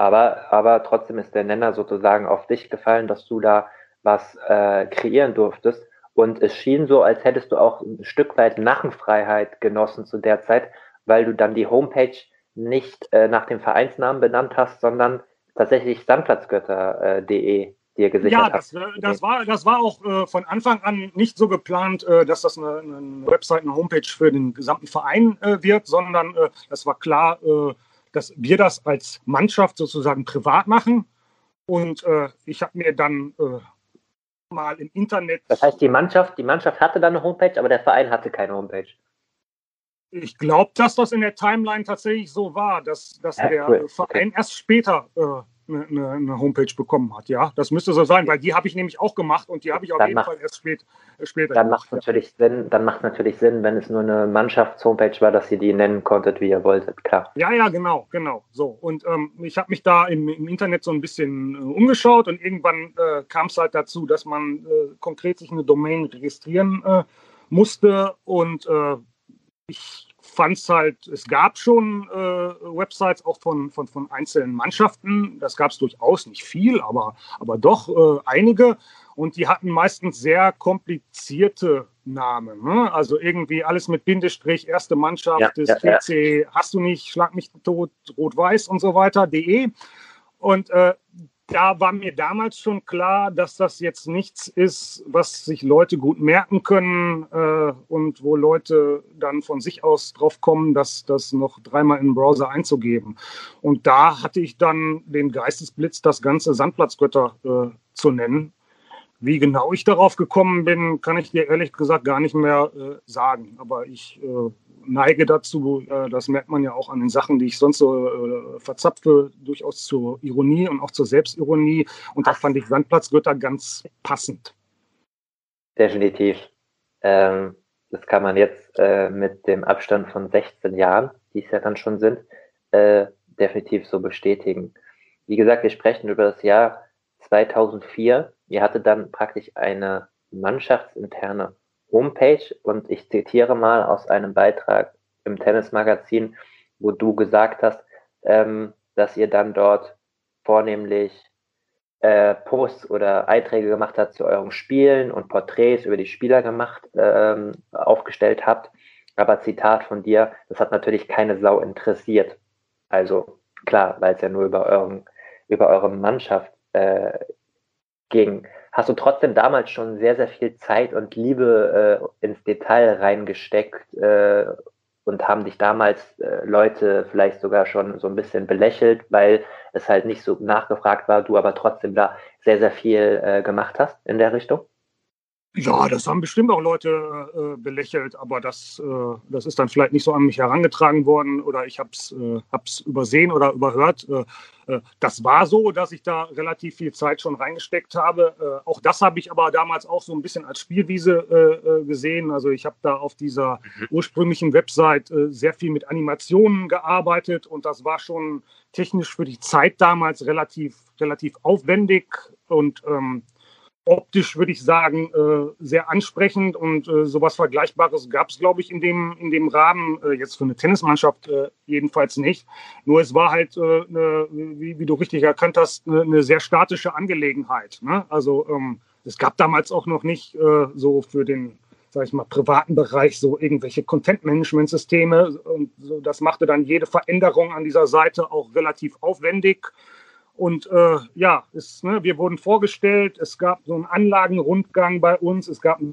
Aber, aber trotzdem ist der Nenner sozusagen auf dich gefallen, dass du da was äh, kreieren durftest. Und es schien so, als hättest du auch ein Stück weit Narrenfreiheit genossen zu der Zeit, weil du dann die Homepage nicht äh, nach dem Vereinsnamen benannt hast, sondern tatsächlich sandplatzgötter.de äh, dir gesichert ja, hast. Ja, das, das, war, das war auch äh, von Anfang an nicht so geplant, äh, dass das eine, eine, Website, eine Homepage für den gesamten Verein äh, wird, sondern äh, das war klar, dass wir das als Mannschaft sozusagen privat machen. Und äh, ich habe mir dann äh, mal im Internet. Das heißt, die Mannschaft, die Mannschaft hatte dann eine Homepage, aber der Verein hatte keine Homepage. Ich glaube, dass das in der Timeline tatsächlich so war, dass, dass ja, der cool. Verein okay. erst später äh, eine, eine, Homepage bekommen hat. Ja, das müsste so sein, weil die habe ich nämlich auch gemacht und die habe ich auf dann jeden macht, Fall erst spät, äh, später dann gemacht. Macht natürlich ja. Sinn, dann macht natürlich Sinn, wenn es nur eine Mannschaftshomepage war, dass ihr die nennen konntet, wie ihr wolltet, klar. Ja, ja, genau, genau. So. Und ähm, ich habe mich da im, im, Internet so ein bisschen äh, umgeschaut und irgendwann äh, kam es halt dazu, dass man äh, konkret sich eine Domain registrieren äh, musste und äh, ich fand es halt, es gab schon äh, Websites auch von, von, von einzelnen Mannschaften. Das gab es durchaus nicht viel, aber, aber doch äh, einige. Und die hatten meistens sehr komplizierte Namen. Ne? Also irgendwie alles mit Bindestrich, erste Mannschaft ja, des ja, PC, ja. hast du nicht, schlag mich tot, rot-weiß und so weiter, de. Und äh, da war mir damals schon klar, dass das jetzt nichts ist, was sich Leute gut merken können äh, und wo Leute dann von sich aus drauf kommen, das, das noch dreimal in den Browser einzugeben. Und da hatte ich dann den Geistesblitz, das ganze Sandplatzgötter äh, zu nennen. Wie genau ich darauf gekommen bin, kann ich dir ehrlich gesagt gar nicht mehr äh, sagen. Aber ich äh, neige dazu, äh, das merkt man ja auch an den Sachen, die ich sonst so äh, verzapfe, durchaus zur Ironie und auch zur Selbstironie. Und da fand ich Sandplatzgötter ganz passend. Definitiv. Ähm, das kann man jetzt äh, mit dem Abstand von 16 Jahren, die es ja dann schon sind, definitiv so bestätigen. Wie gesagt, wir sprechen über das Jahr 2004. Ihr hattet dann praktisch eine mannschaftsinterne Homepage und ich zitiere mal aus einem Beitrag im Tennismagazin, wo du gesagt hast, ähm, dass ihr dann dort vornehmlich äh, Posts oder Einträge gemacht habt zu euren Spielen und Porträts über die Spieler gemacht, ähm, aufgestellt habt. Aber Zitat von dir, das hat natürlich keine Sau interessiert. Also klar, weil es ja nur über, euren, über eure Mannschaft äh, ging hast du trotzdem damals schon sehr, sehr viel Zeit und Liebe äh, ins Detail reingesteckt äh, und haben dich damals äh, Leute vielleicht sogar schon so ein bisschen belächelt, weil es halt nicht so nachgefragt war, du aber trotzdem da sehr, sehr viel äh, gemacht hast in der Richtung? Ja, das haben bestimmt auch Leute äh, belächelt, aber das, äh, das ist dann vielleicht nicht so an mich herangetragen worden oder ich habe es äh, übersehen oder überhört. Äh, äh, das war so, dass ich da relativ viel Zeit schon reingesteckt habe. Äh, auch das habe ich aber damals auch so ein bisschen als Spielwiese gesehen. Also ich habe da auf dieser mhm. ursprünglichen Website sehr viel mit Animationen gearbeitet und das war schon technisch für die Zeit damals relativ, relativ aufwendig und ähm, optisch, würde ich sagen, äh, sehr ansprechend und äh, sowas Vergleichbares gab es, glaube ich, in dem, in dem Rahmen, äh, jetzt für eine Tennismannschaft äh, jedenfalls nicht. Nur es war halt, eine, wie, wie, du richtig erkannt hast, eine, eine sehr statische Angelegenheit. Ne? Also ähm, es gab damals auch noch nicht äh, so für den, sag ich mal, privaten Bereich so irgendwelche Content-Management-Systeme und so, das machte dann jede Veränderung an dieser Seite auch relativ aufwendig und äh, ja, es, ne, wir wurden vorgestellt, es gab so einen Anlagenrundgang bei uns, es gab ein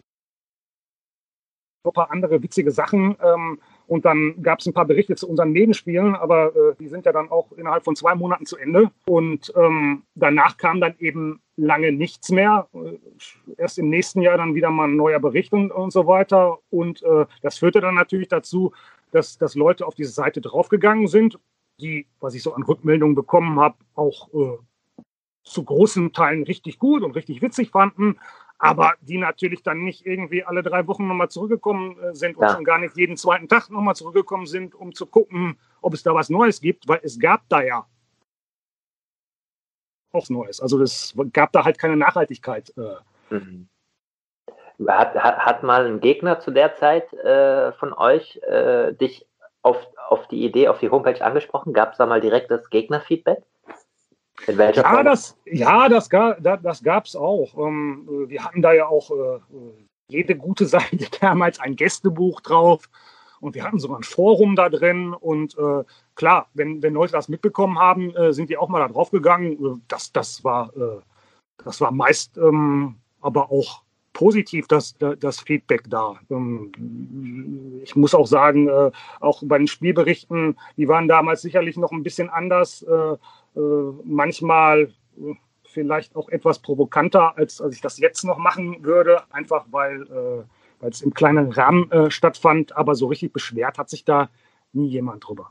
paar andere witzige Sachen ähm, und dann gab es ein paar Berichte zu unseren Nebenspielen, aber äh, die sind ja dann auch innerhalb von zwei Monaten zu Ende. Und ähm, danach kam dann eben lange nichts mehr. Äh, erst im nächsten Jahr dann wieder mal ein neuer Bericht und, und so weiter. Und äh, das führte dann natürlich dazu, dass, dass Leute auf diese Seite draufgegangen sind die, was ich so an Rückmeldungen bekommen habe, auch äh, zu großen Teilen richtig gut und richtig witzig fanden, aber die natürlich dann nicht irgendwie alle drei Wochen nochmal zurückgekommen äh, sind ja. und schon gar nicht jeden zweiten Tag nochmal zurückgekommen sind, um zu gucken, ob es da was Neues gibt, weil es gab da ja auch Neues. Also es gab da halt keine Nachhaltigkeit. Äh. Mhm. Hat, hat, hat, mal ein Gegner zu der Zeit äh, von euch äh, dich auf, auf die Idee, auf die Homepage angesprochen? Gab es da mal direktes Gegnerfeedback? Ja, das, ja, das, das gab es auch. Ähm, wir hatten da ja auch äh, jede gute Seite damals ein Gästebuch drauf und wir hatten sogar ein Forum da drin. Und äh, klar, wenn, wenn Leute das mitbekommen haben, äh, sind die auch mal da drauf gegangen. Das, das, war, das war meist ähm, aber auch positiv das, das Feedback da. Ähm, ich muss auch sagen, äh, auch bei den Spielberichten, die waren damals sicherlich noch ein bisschen anders, äh, äh, manchmal vielleicht auch etwas provokanter, als, als ich das jetzt noch machen würde, einfach weil, es im kleinen Rahmen stattfand, aber so richtig beschwert hat sich da nie jemand drüber.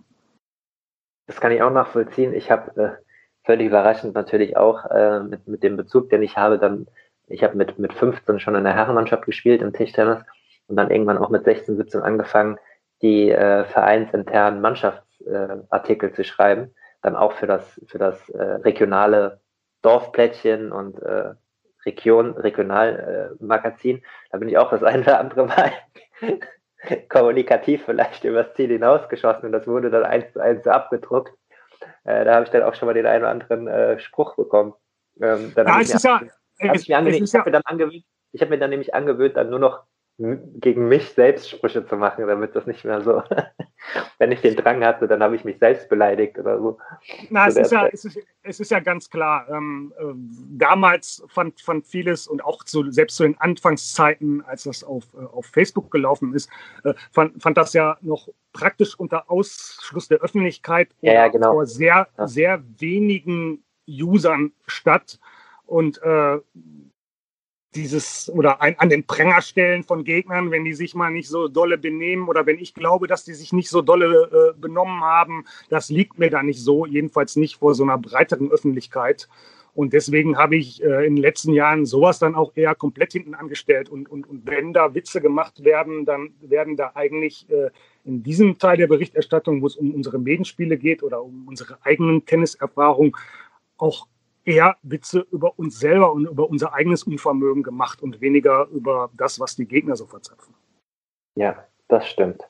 Das kann ich auch nachvollziehen. Ich habe völlig überraschend natürlich auch mit, mit dem Bezug, den ich habe, dann ich habe mit, mit 15 schon in der Herrenmannschaft gespielt im Tischtennis und dann irgendwann auch mit 16, 17 angefangen, die äh, vereinsinternen Mannschaftsartikel äh, zu schreiben, dann auch für das, für das äh, regionale Dorfplättchen und äh, Region, Regionalmagazin. Äh, da bin ich auch das eine oder andere Mal kommunikativ vielleicht übers Ziel hinausgeschossen und das wurde dann eins zu eins abgedruckt. Äh, da habe ich dann auch schon mal den einen oder anderen äh, Spruch bekommen. Ähm, ja, es ist ja, hab ich, mir ich habe mir, hab mir dann nämlich angewöhnt, dann nur noch gegen mich selbst Sprüche zu machen, damit das nicht mehr so, wenn ich den Drang hatte, dann habe ich mich selbst beleidigt oder so. Na, es ist, ja, es, ist, es ist ja ganz klar. Ähm, äh, damals fand, fand vieles und auch zu, selbst zu den Anfangszeiten, als das auf, äh, auf Facebook gelaufen ist, äh, fand, fand das ja noch praktisch unter Ausschluss der Öffentlichkeit ja, ja, genau. vor sehr, ja. sehr wenigen Usern statt und äh, dieses oder ein, an den Pränger stellen von Gegnern, wenn die sich mal nicht so dolle benehmen oder wenn ich glaube, dass die sich nicht so dolle äh, benommen haben, das liegt mir da nicht so, jedenfalls nicht vor so einer breiteren Öffentlichkeit. Und deswegen habe ich äh, in den letzten Jahren sowas dann auch eher komplett hinten angestellt. Und, und, und wenn da Witze gemacht werden, dann werden da eigentlich äh, in diesem Teil der Berichterstattung, wo es um unsere Medienspiele geht oder um unsere eigenen Tenniserfahrungen, auch eher Witze über uns selber und über unser eigenes Unvermögen gemacht und weniger über das, was die Gegner so verzapfen. Ja, das stimmt.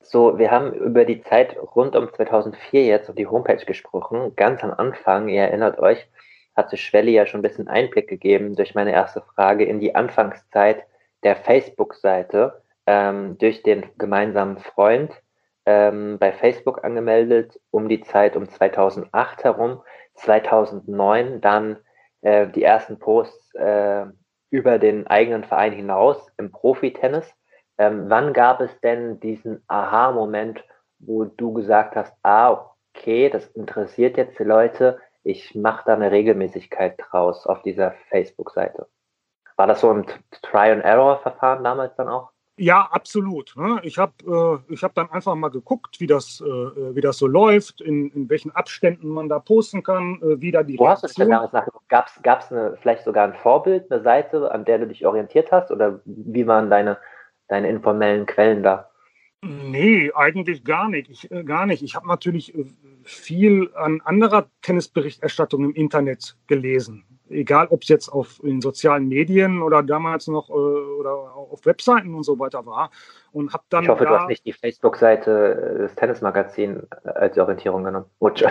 So, wir haben über die Zeit rund um 2004 jetzt und die Homepage gesprochen. Ganz am Anfang, ihr erinnert euch, hatte Schwelle ja schon ein bisschen Einblick gegeben durch meine erste Frage in die Anfangszeit der Facebook-Seite ähm, durch den gemeinsamen Freund ähm, bei Facebook angemeldet um die Zeit um 2008 herum 2009 dann äh, die ersten Posts äh, über den eigenen Verein hinaus im Profitennis. Ähm, wann gab es denn diesen Aha-Moment, wo du gesagt hast, ah, okay, das interessiert jetzt die Leute, ich mache da eine Regelmäßigkeit draus auf dieser Facebook-Seite? War das so ein Try-and-Error-Verfahren damals dann auch? Ja, absolut. Ne? Ich habe äh, hab dann einfach mal geguckt, wie das, äh, wie das so läuft, in, in welchen Abständen man da posten kann, äh, wie da die Wo hast du denn damals nachgeguckt? Gab es vielleicht sogar ein Vorbild, eine Seite, an der du dich orientiert hast? Oder wie waren deine, deine informellen Quellen da? Nee, eigentlich gar nicht. Ich, äh, gar nicht. Ich habe natürlich äh, viel an anderer Tennisberichterstattung im Internet gelesen egal ob es jetzt auf in sozialen Medien oder damals noch äh, oder auf Webseiten und so weiter war. Und habe dann. Ich hoffe, da, du hast nicht die Facebook-Seite des Tennismagazins als Orientierung genommen. Rutsch.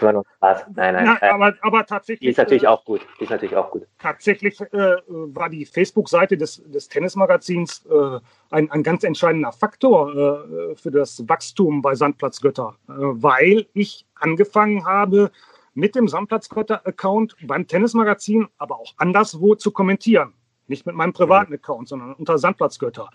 War nur Spaß. Nein, nein. Na, aber, aber tatsächlich. Die ist natürlich äh, auch gut. Die ist natürlich auch gut. Tatsächlich äh, war die Facebook-Seite des, des Tennismagazins äh, ein, ein ganz entscheidender Faktor äh, für das Wachstum bei Sandplatz Götter, äh, weil ich angefangen habe, mit dem Sandplatzgötter-Account beim Tennismagazin, aber auch anderswo zu kommentieren. Nicht mit meinem privaten mhm. Account, sondern unter Sandplatzgötter.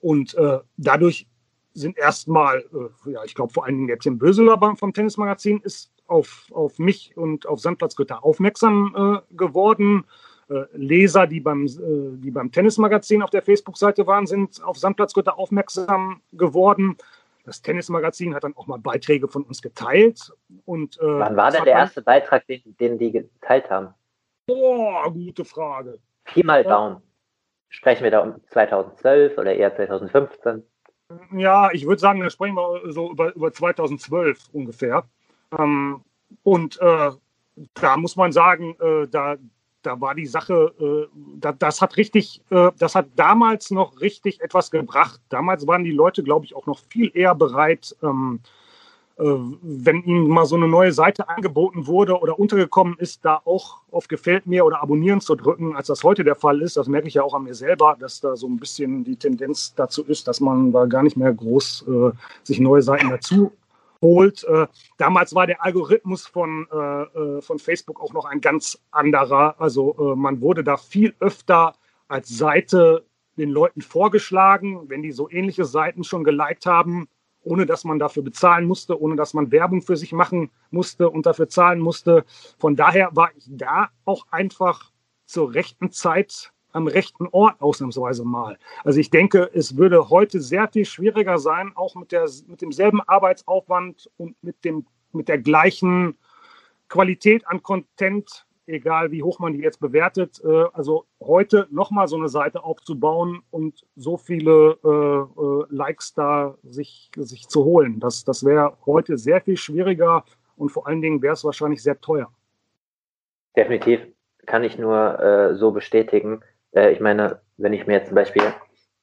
Und äh, dadurch sind erstmal, äh, ja, ich glaube vor allen Dingen jetzt im Böseler vom Tennismagazin ist auf, auf mich und auf Sandplatzgötter aufmerksam äh, geworden. Äh, Leser, die beim, äh, die beim Tennismagazin auf der Facebook-Seite waren, sind auf Sandplatzgötter aufmerksam geworden. Das Tennismagazin hat dann auch mal Beiträge von uns geteilt. Und, äh, Wann war denn der erste Beitrag, den, den, die geteilt haben? Boah, gute Frage. Pi mal Daumen. Sprechen wir da um 2012 oder eher 2015? Ja, ich würde sagen, da sprechen wir so über, über 2012 ungefähr. Ähm, und äh, da muss man sagen, äh, da, da war die Sache, äh, da, das hat richtig, äh, das hat damals noch richtig etwas gebracht. Damals waren die Leute, glaube ich, auch noch viel eher bereit, ähm, äh, wenn ihnen mal so eine neue Seite angeboten wurde oder untergekommen ist, da auch auf Gefällt mir oder Abonnieren zu drücken, als das heute der Fall ist. Das merke ich ja auch an mir selber, dass da so ein bisschen die Tendenz dazu ist, dass man da gar nicht mehr groß äh, sich neue Seiten dazu holt. Äh, damals war der Algorithmus von, äh, äh, von Facebook auch noch ein ganz anderer. Also man wurde da viel öfter als Seite den Leuten vorgeschlagen, wenn die so ähnliche Seiten schon geliked haben, ohne dass man dafür bezahlen musste, ohne dass man Werbung für sich machen musste und dafür zahlen musste. Von daher war ich da auch einfach zur rechten Zeit am rechten Ort ausnahmsweise mal. Also ich denke, es würde heute sehr viel schwieriger sein, auch mit, der, mit demselben Arbeitsaufwand und mit, dem, mit der gleichen Qualität an Content, egal wie hoch man die jetzt bewertet, äh, also heute nochmal so eine Seite aufzubauen und so viele äh, äh, Likes da sich, sich zu holen. Das, das wäre heute sehr viel schwieriger und vor allen Dingen wäre es wahrscheinlich sehr teuer. Definitiv kann ich nur äh, so bestätigen. Äh, ich meine, wenn ich mir jetzt zum Beispiel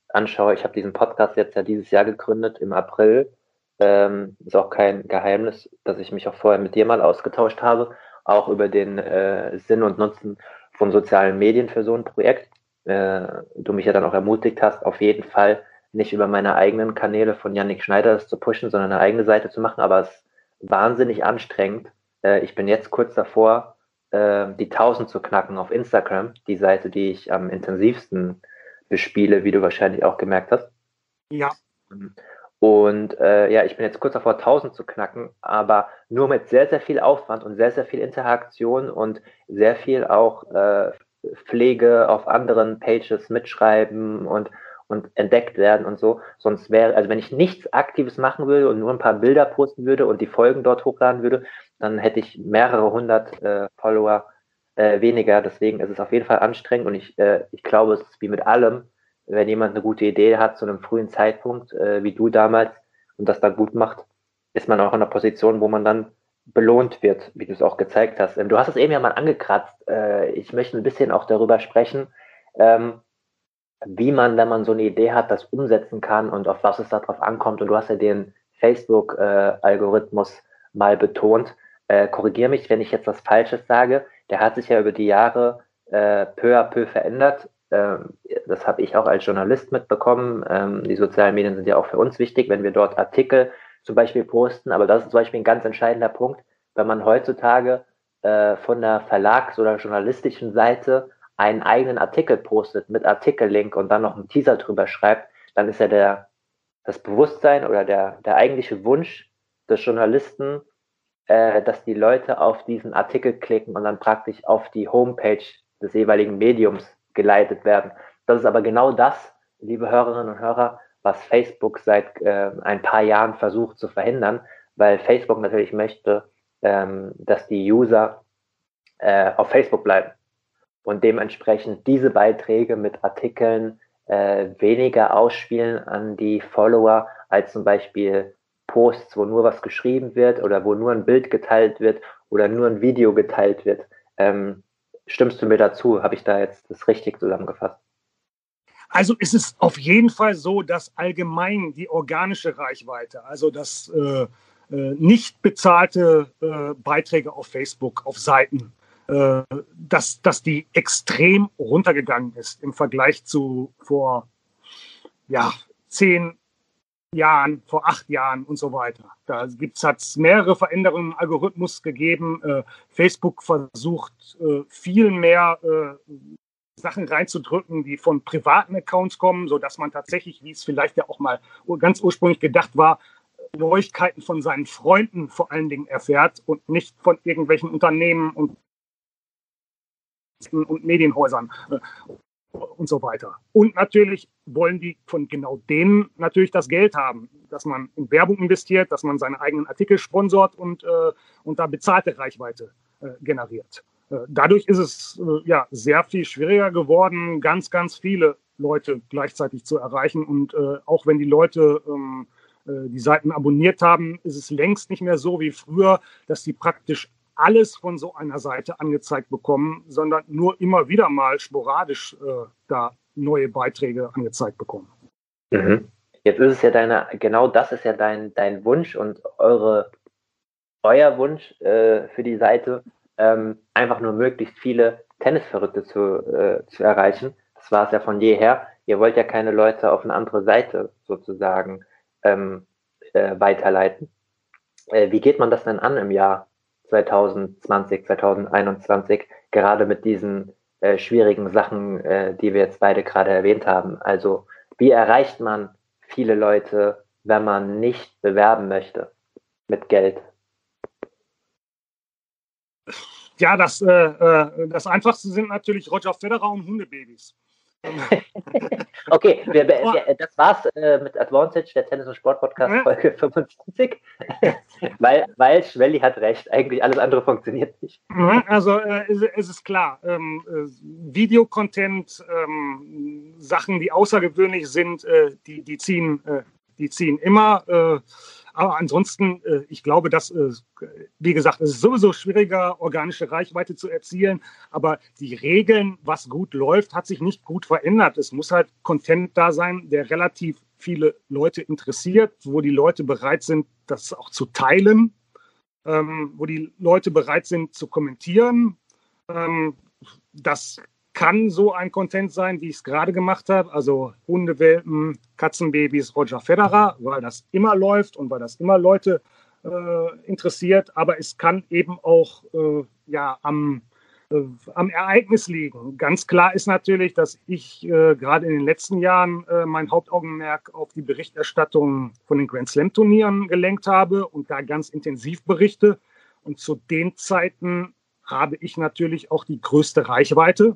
anschaue, ich habe diesen Podcast jetzt ja dieses Jahr gegründet im April. Ähm, ist auch kein Geheimnis, dass ich mich auch vorher mit dir mal ausgetauscht habe, auch über den äh, Sinn und Nutzen von sozialen Medien für so ein Projekt. Äh, du mich ja dann auch ermutigt hast, auf jeden Fall nicht über meine eigenen Kanäle von Yannick Schneider das zu pushen, sondern eine eigene Seite zu machen, aber es ist wahnsinnig anstrengend. Äh, ich bin jetzt kurz davor, äh, die 1000 zu knacken auf Instagram, die Seite, die ich am intensivsten bespiele, wie du wahrscheinlich auch gemerkt hast. Ja. Und äh, ja, ich bin jetzt kurz davor, 1000 zu knacken, aber nur mit sehr, sehr viel Aufwand und sehr, sehr viel Interaktion und sehr viel auch äh, Pflege auf anderen Pages mitschreiben und, und entdeckt werden und so. Sonst wäre, also wenn ich nichts Aktives machen würde und nur ein paar Bilder posten würde und die Folgen dort hochladen würde, dann hätte ich mehrere hundert äh, Follower äh, weniger. Deswegen ist es auf jeden Fall anstrengend und ich, äh, ich glaube, es ist wie mit allem, wenn jemand eine gute Idee hat zu einem frühen Zeitpunkt, äh, wie du damals, und das dann gut macht, ist man auch in einer Position, wo man dann belohnt wird, wie du es auch gezeigt hast. Ähm, du hast es eben ja mal angekratzt. Äh, ich möchte ein bisschen auch darüber sprechen, ähm, wie man, wenn man so eine Idee hat, das umsetzen kann und auf was es darauf ankommt. Und du hast ja den Facebook-Algorithmus äh, mal betont äh, korrigiere mich, wenn ich jetzt was Falsches sage, der hat sich ja über die Jahre äh, peu à peu verändert. Ähm, das habe ich auch als Journalist mitbekommen. Ähm, die sozialen Medien sind ja auch für uns wichtig, wenn wir dort Artikel zum Beispiel posten. Aber das ist zum Beispiel ein ganz entscheidender Punkt, wenn man heutzutage äh, von der Verlags- oder journalistischen Seite einen eigenen Artikel postet mit Artikellink und dann noch einen Teaser drüber schreibt, dann ist ja der, das Bewusstsein oder der, der eigentliche Wunsch des Journalisten, äh, dass die Leute auf diesen Artikel klicken und dann praktisch auf die Homepage des jeweiligen Mediums geleitet werden. Das ist aber genau das, liebe Hörerinnen und Hörer, was Facebook seit äh, ein paar Jahren versucht zu verhindern, weil Facebook natürlich möchte, ähm, dass die User äh, auf Facebook bleiben und dementsprechend diese Beiträge mit Artikeln äh, weniger ausspielen an die Follower als zum Beispiel Posts, wo nur was geschrieben wird oder wo nur ein Bild geteilt wird oder nur ein Video geteilt wird. Ähm, stimmst du mir dazu? Habe ich da jetzt das richtig zusammengefasst? Also ist es auf jeden Fall so, dass allgemein die organische Reichweite, also das äh, äh, nicht bezahlte äh, Beiträge auf Facebook, auf Seiten, äh, dass, dass die extrem runtergegangen ist im Vergleich zu vor ja, zehn Jahren, vor acht Jahren und so weiter. Da gibt es mehrere Veränderungen im Algorithmus gegeben. Äh, Facebook versucht äh, viel mehr äh, Sachen reinzudrücken, die von privaten Accounts kommen, so dass man tatsächlich, wie es vielleicht ja auch mal ganz ursprünglich gedacht war, Neuigkeiten von seinen Freunden vor allen Dingen erfährt und nicht von irgendwelchen Unternehmen und und Medienhäusern äh, und so weiter. Und natürlich wollen die von genau denen natürlich das Geld haben, dass man in Werbung investiert, dass man seine eigenen Artikel sponsort und, äh, und da bezahlte Reichweite äh, generiert. Äh, dadurch ist es äh, ja sehr viel schwieriger geworden, ganz, ganz viele Leute gleichzeitig zu erreichen. Und äh, auch wenn die Leute ähm, die Seiten abonniert haben, ist es längst nicht mehr so wie früher, dass die praktisch alles von so einer Seite angezeigt bekommen, sondern nur immer wieder mal sporadisch äh, da neue Beiträge angezeigt bekommen. Mhm. Jetzt ist es ja deine, genau das ist ja dein, dein Wunsch und eure, euer Wunsch äh, für die Seite, ähm, einfach nur möglichst viele Tennisverrückte zu, äh, zu erreichen. Das war es ja von jeher. Ihr wollt ja keine Leute auf eine andere Seite sozusagen ähm, äh, weiterleiten. Äh, wie geht man das denn an im Jahr 2020, 2021, gerade mit diesen äh, schwierigen Sachen, äh, die wir jetzt beide gerade erwähnt haben. Also wie erreicht man viele Leute, wenn man nicht bewerben möchte mit Geld? Ja, das, äh, äh das Einfachste sind natürlich Roger Federer und Hundebabys. okay, wir, wir, das war's äh, mit Advantage, der Tennis- und Sport-Podcast Folge 25. weil, weil Schwelli hat recht, eigentlich alles andere funktioniert nicht. Also äh, es, es, ist klar, ähm, äh, Videocontent, ähm, Sachen, die außergewöhnlich sind, äh, die, die, ziehen, äh, die ziehen immer. Aber ansonsten, äh, ich glaube, dass, äh, wie gesagt, es ist sowieso schwieriger, organische Reichweite zu erzielen. Aber die Regeln, was gut läuft, hat sich nicht gut verändert. Es muss halt Content da sein, der relativ viele Leute interessiert, wo die Leute bereit sind, das auch zu teilen, ähm, wo die Leute bereit sind zu kommentieren. Ähm, das kann so ein Content sein, wie ich es gerade gemacht habe. Also Hundewelpen, Katzenbabys, Roger Federer, weil das immer läuft und weil das immer Leute äh, interessiert. Aber es kann eben auch äh, ja, am, äh, am Ereignis liegen. Ganz klar ist natürlich, dass ich äh, gerade in den letzten Jahren äh, mein Hauptaugenmerk auf die Berichterstattung von den Grand Slam Turnieren gelenkt habe und da ganz intensiv berichte. Und zu den Zeiten habe ich natürlich auch die größte Reichweite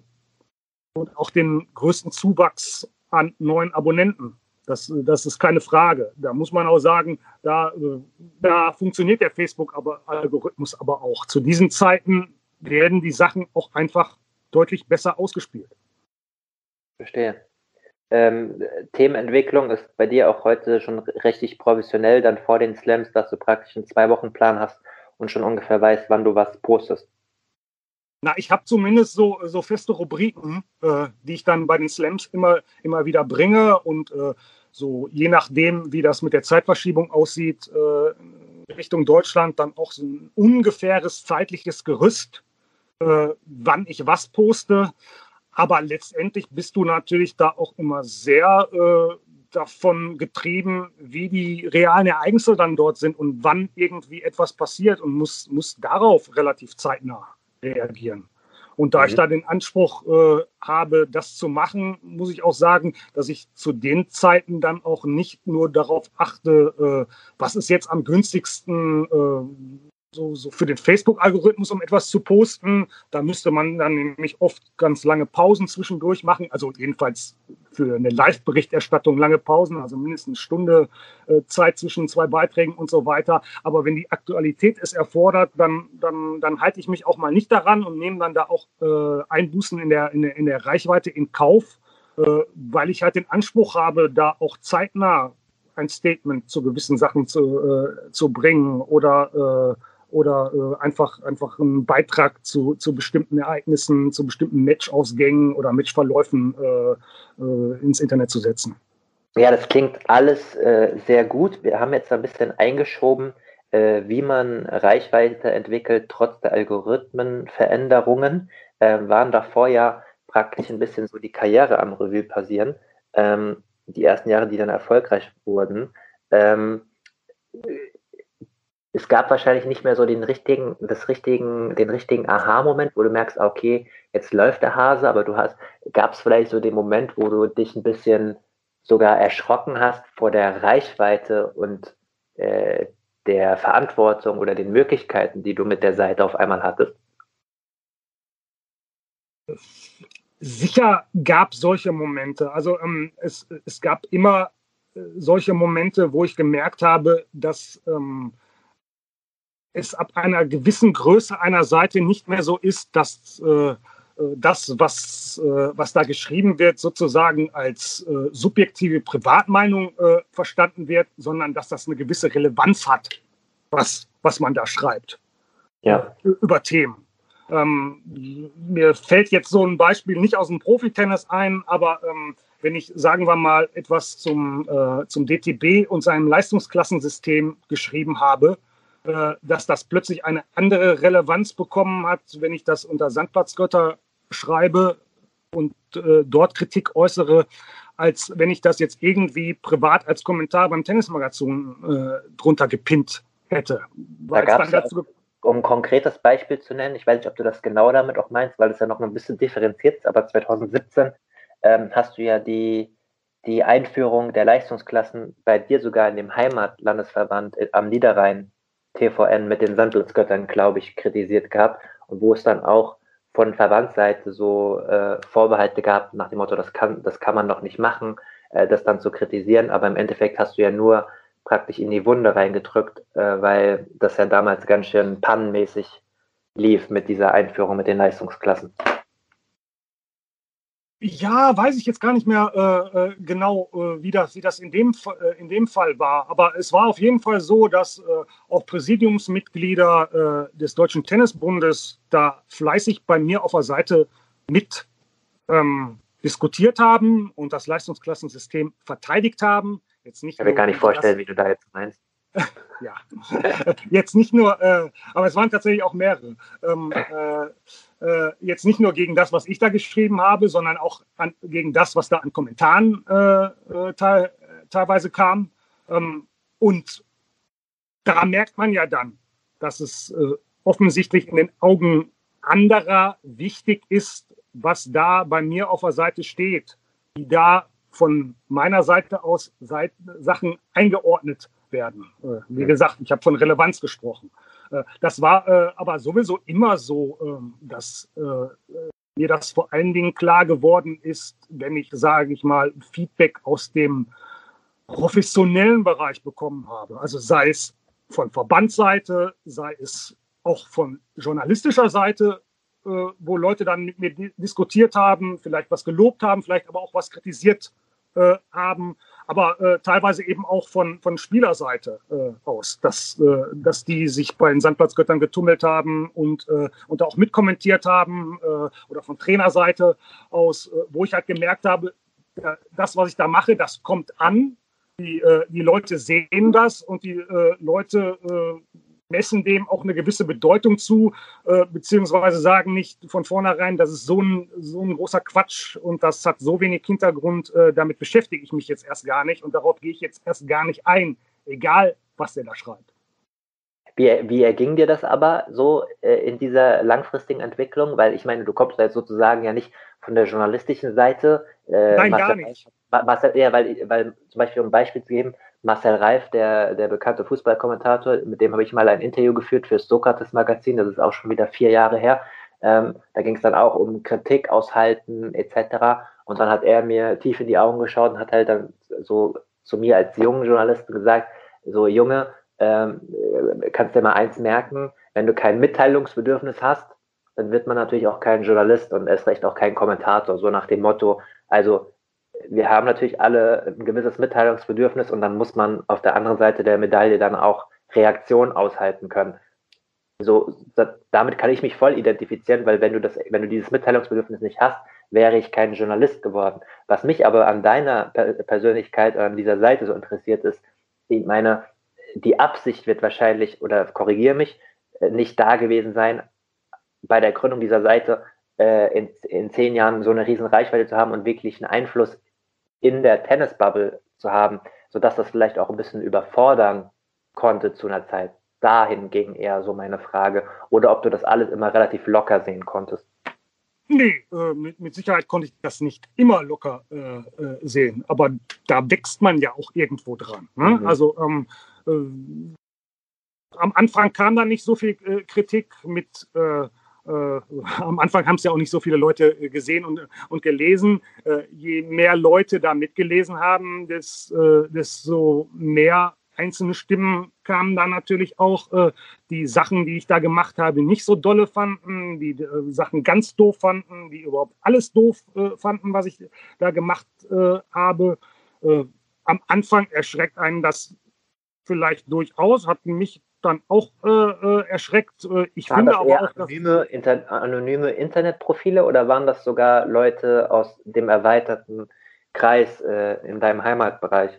und auch den größten Zuwachs an neuen Abonnenten. Das, das ist keine Frage. Da muss man auch sagen, da, da funktioniert der Facebook-Algorithmus aber auch. Zu diesen Zeiten werden die Sachen auch einfach deutlich besser ausgespielt. Verstehe. Ähm, Themenentwicklung ist bei dir auch heute schon richtig professionell, dann vor den Slams, dass du praktisch einen Zwei-Wochen-Plan hast und schon ungefähr weißt, wann du was postest. Na, ich habe zumindest so, so feste Rubriken, äh, die ich dann bei den Slams immer, immer wieder bringe und äh, so je nachdem, wie das mit der Zeitverschiebung aussieht, äh, Richtung Deutschland dann auch so ein ungefähres zeitliches Gerüst, äh, wann ich was poste. Aber letztendlich bist du natürlich da auch immer sehr äh, davon getrieben, wie die realen Ereignisse dann dort sind und wann irgendwie etwas passiert und muss, muss darauf relativ zeitnah reagieren. Und da mhm. ich da den Anspruch äh, habe, das zu machen, muss ich auch sagen, dass ich zu den Zeiten dann auch nicht nur darauf achte, äh, was ist jetzt am günstigsten, äh, so, so für den Facebook-Algorithmus, um etwas zu posten. Da müsste man dann nämlich oft ganz lange Pausen zwischendurch machen. Also jedenfalls für eine Live-Berichterstattung lange Pausen, also mindestens Stunde äh, Zeit zwischen zwei Beiträgen und so weiter. Aber wenn die Aktualität es erfordert, dann, dann, dann halte ich mich auch mal nicht daran und nehme dann da auch äh, Einbußen in der, in, der, in der Reichweite in Kauf, äh, weil ich halt den Anspruch habe, da auch zeitnah ein Statement zu gewissen Sachen zu, äh, zu bringen oder äh, oder äh, einfach, einfach einen Beitrag zu, zu bestimmten Ereignissen, zu bestimmten Matchausgängen oder Matchverläufen äh, äh, ins Internet zu setzen. Ja, das klingt alles äh, sehr gut. Wir haben jetzt ein bisschen eingeschoben, äh, wie man Reichweite entwickelt, trotz der Algorithmenveränderungen. Äh, waren davor ja praktisch ein bisschen so die Karriere am Revue passieren. Ähm, die ersten Jahre, die dann erfolgreich wurden. Ähm, es gab wahrscheinlich nicht mehr so den richtigen, das richtigen, den richtigen Aha-Moment, wo du merkst, ah, okay, jetzt läuft der Hase, aber du hast, gab es vielleicht so den Moment, wo du dich ein bisschen sogar erschrocken hast vor der Reichweite und äh, der Verantwortung oder den Möglichkeiten, die du mit der Seite auf einmal hattest? Sicher gab solche Momente. Also ähm, es, es gab immer äh, solche Momente, wo ich gemerkt habe, dass ähm, es ab einer gewissen Größe einer Seite nicht mehr so ist, dass äh, äh, das, was, äh, was da geschrieben wird, sozusagen als äh, subjektive Privatmeinung äh, verstanden wird, sondern dass das eine gewisse Relevanz hat, was, was man da schreibt ja. über Themen. Ähm, mir fällt jetzt so ein Beispiel nicht aus dem Profitennis ein, aber ähm, wenn ich, sagen wir mal, etwas zum, äh, zum DTB und seinem Leistungsklassensystem geschrieben habe, dass das plötzlich eine andere Relevanz bekommen hat, wenn ich das unter Sandplatzgötter schreibe und äh, dort Kritik äußere, als wenn ich das jetzt irgendwie privat als Kommentar beim Tennismagazin äh, drunter gepinnt hätte. Da gab's dazu um ein konkretes Beispiel zu nennen, ich weiß nicht, ob du das genau damit auch meinst, weil es ja noch ein bisschen differenziert ist, aber 2017 ähm, hast du ja die, die Einführung der Leistungsklassen bei dir sogar in dem Heimatlandesverband äh, am Niederrhein TVN mit den Sandelsgöttern, glaube ich, kritisiert gehabt und wo es dann auch von Verbandsseite so äh, Vorbehalte gab nach dem Motto, das kann, das kann man noch nicht machen, äh, das dann zu kritisieren, aber im Endeffekt hast du ja nur praktisch in die Wunde reingedrückt, äh, weil das ja damals ganz schön pannenmäßig lief mit dieser Einführung mit den Leistungsklassen. Ja, weiß ich jetzt gar nicht mehr äh, äh, genau, äh, wie das, wie das in, dem, äh, in dem Fall war. Aber es war auf jeden Fall so, dass äh, auch Präsidiumsmitglieder äh, des Deutschen Tennisbundes da fleißig bei mir auf der Seite mit ähm, diskutiert haben und das Leistungsklassensystem verteidigt haben. Jetzt nicht ich kann mir gar nicht vorstellen, wie du da jetzt meinst. ja, jetzt nicht nur, äh, aber es waren tatsächlich auch mehrere. Ähm, äh, jetzt nicht nur gegen das, was ich da geschrieben habe, sondern auch an, gegen das, was da an Kommentaren äh, äh, te teilweise kam. Ähm, und da merkt man ja dann, dass es äh, offensichtlich in den Augen anderer wichtig ist, was da bei mir auf der Seite steht, wie da von meiner Seite aus Sachen eingeordnet werden. Äh, wie gesagt, ich habe von Relevanz gesprochen. Äh, das war äh, aber sowieso immer so, ähm, dass mir das vor allen Dingen klar geworden ist, wenn ich, sage ich mal, Feedback aus dem professionellen Bereich bekommen habe. Also sei es von Verbandsseite, sei es auch von journalistischer Seite, wo Leute dann mit mir diskutiert haben, vielleicht was gelobt haben, vielleicht aber auch was kritisiert haben aber äh, teilweise eben auch von, von Spielerseite äh, aus, dass, äh, dass die sich bei den Sandplatzgöttern getummelt haben und, äh, und auch mitkommentiert haben äh, oder von Trainerseite aus, äh, wo ich halt gemerkt habe, äh, das, was ich da mache, das kommt an. Die, äh, die Leute sehen das und die äh, Leute äh, messen dem auch eine gewisse Bedeutung zu, äh, beziehungsweise sagen nicht von vornherein, das ist so ein, so ein großer Quatsch und das hat so wenig Hintergrund, äh, damit beschäftige ich mich jetzt erst gar nicht und darauf gehe ich jetzt erst gar nicht ein, egal was der da schreibt. Wie, wie erging dir das aber so äh, in dieser langfristigen Entwicklung? Weil ich meine, du kommst jetzt sozusagen ja nicht von der journalistischen Seite. Äh, Nein, gar nicht. Was, ja, weil, weil zum Beispiel, um ein Beispiel zu geben, Marcel Reif, der, der bekannte Fußballkommentator, mit dem habe ich mal ein Interview geführt für Sokrates Magazin, das ist auch schon wieder vier Jahre her. Ähm, da ging es dann auch um Kritik aushalten etc. Und dann hat er mir tief in die Augen geschaut und hat halt dann so zu mir als jungen Journalisten gesagt, so Junge, ähm, kannst dir mal eins merken, wenn du kein Mitteilungsbedürfnis hast, dann wird man natürlich auch kein Journalist und erst recht auch kein Kommentator, so nach dem Motto, also wir haben natürlich alle ein gewisses Mitteilungsbedürfnis und dann muss man auf der anderen Seite der Medaille dann auch Reaktion aushalten können. So, damit kann ich mich voll identifizieren, weil wenn du das, wenn du dieses Mitteilungsbedürfnis nicht hast, wäre ich kein Journalist geworden. Was mich aber an deiner Persönlichkeit, an dieser Seite so interessiert ist, ich meine, die Absicht wird wahrscheinlich, oder korrigiere mich, nicht da gewesen sein, bei der Gründung dieser Seite äh, in, in zehn Jahren so eine riesen Reichweite zu haben und wirklich einen Einfluss in der Tennisbubble zu haben, sodass das vielleicht auch ein bisschen überfordern konnte zu einer Zeit. Dahin ging eher so meine Frage. Oder ob du das alles immer relativ locker sehen konntest. Nee, äh, mit, mit, Sicherheit konnte ich das nicht immer locker äh, äh, sehen. Aber da wächst man ja auch irgendwo dran. Ne? Mhm. Also ähm, äh, am Anfang kam da nicht so viel äh, Kritik mit äh, äh, am Anfang haben es ja auch nicht so viele Leute äh, gesehen und, und gelesen. Äh, je mehr Leute da mitgelesen haben, desto mehr einzelne Stimmen kamen da natürlich auch, die Sachen, die ich da gemacht habe, nicht so dolle fanden, die Sachen ganz doof fanden, die überhaupt alles doof fanden, was ich da gemacht habe. am Anfang erschreckt einen das vielleicht durchaus, hat mich dann auch äh, äh erschreckt. Äh, ich waren finde das aber auch, anonyme, Inter anonyme Internetprofile oder waren das sogar Leute aus dem erweiterten Kreis äh, in deinem Heimatbereich?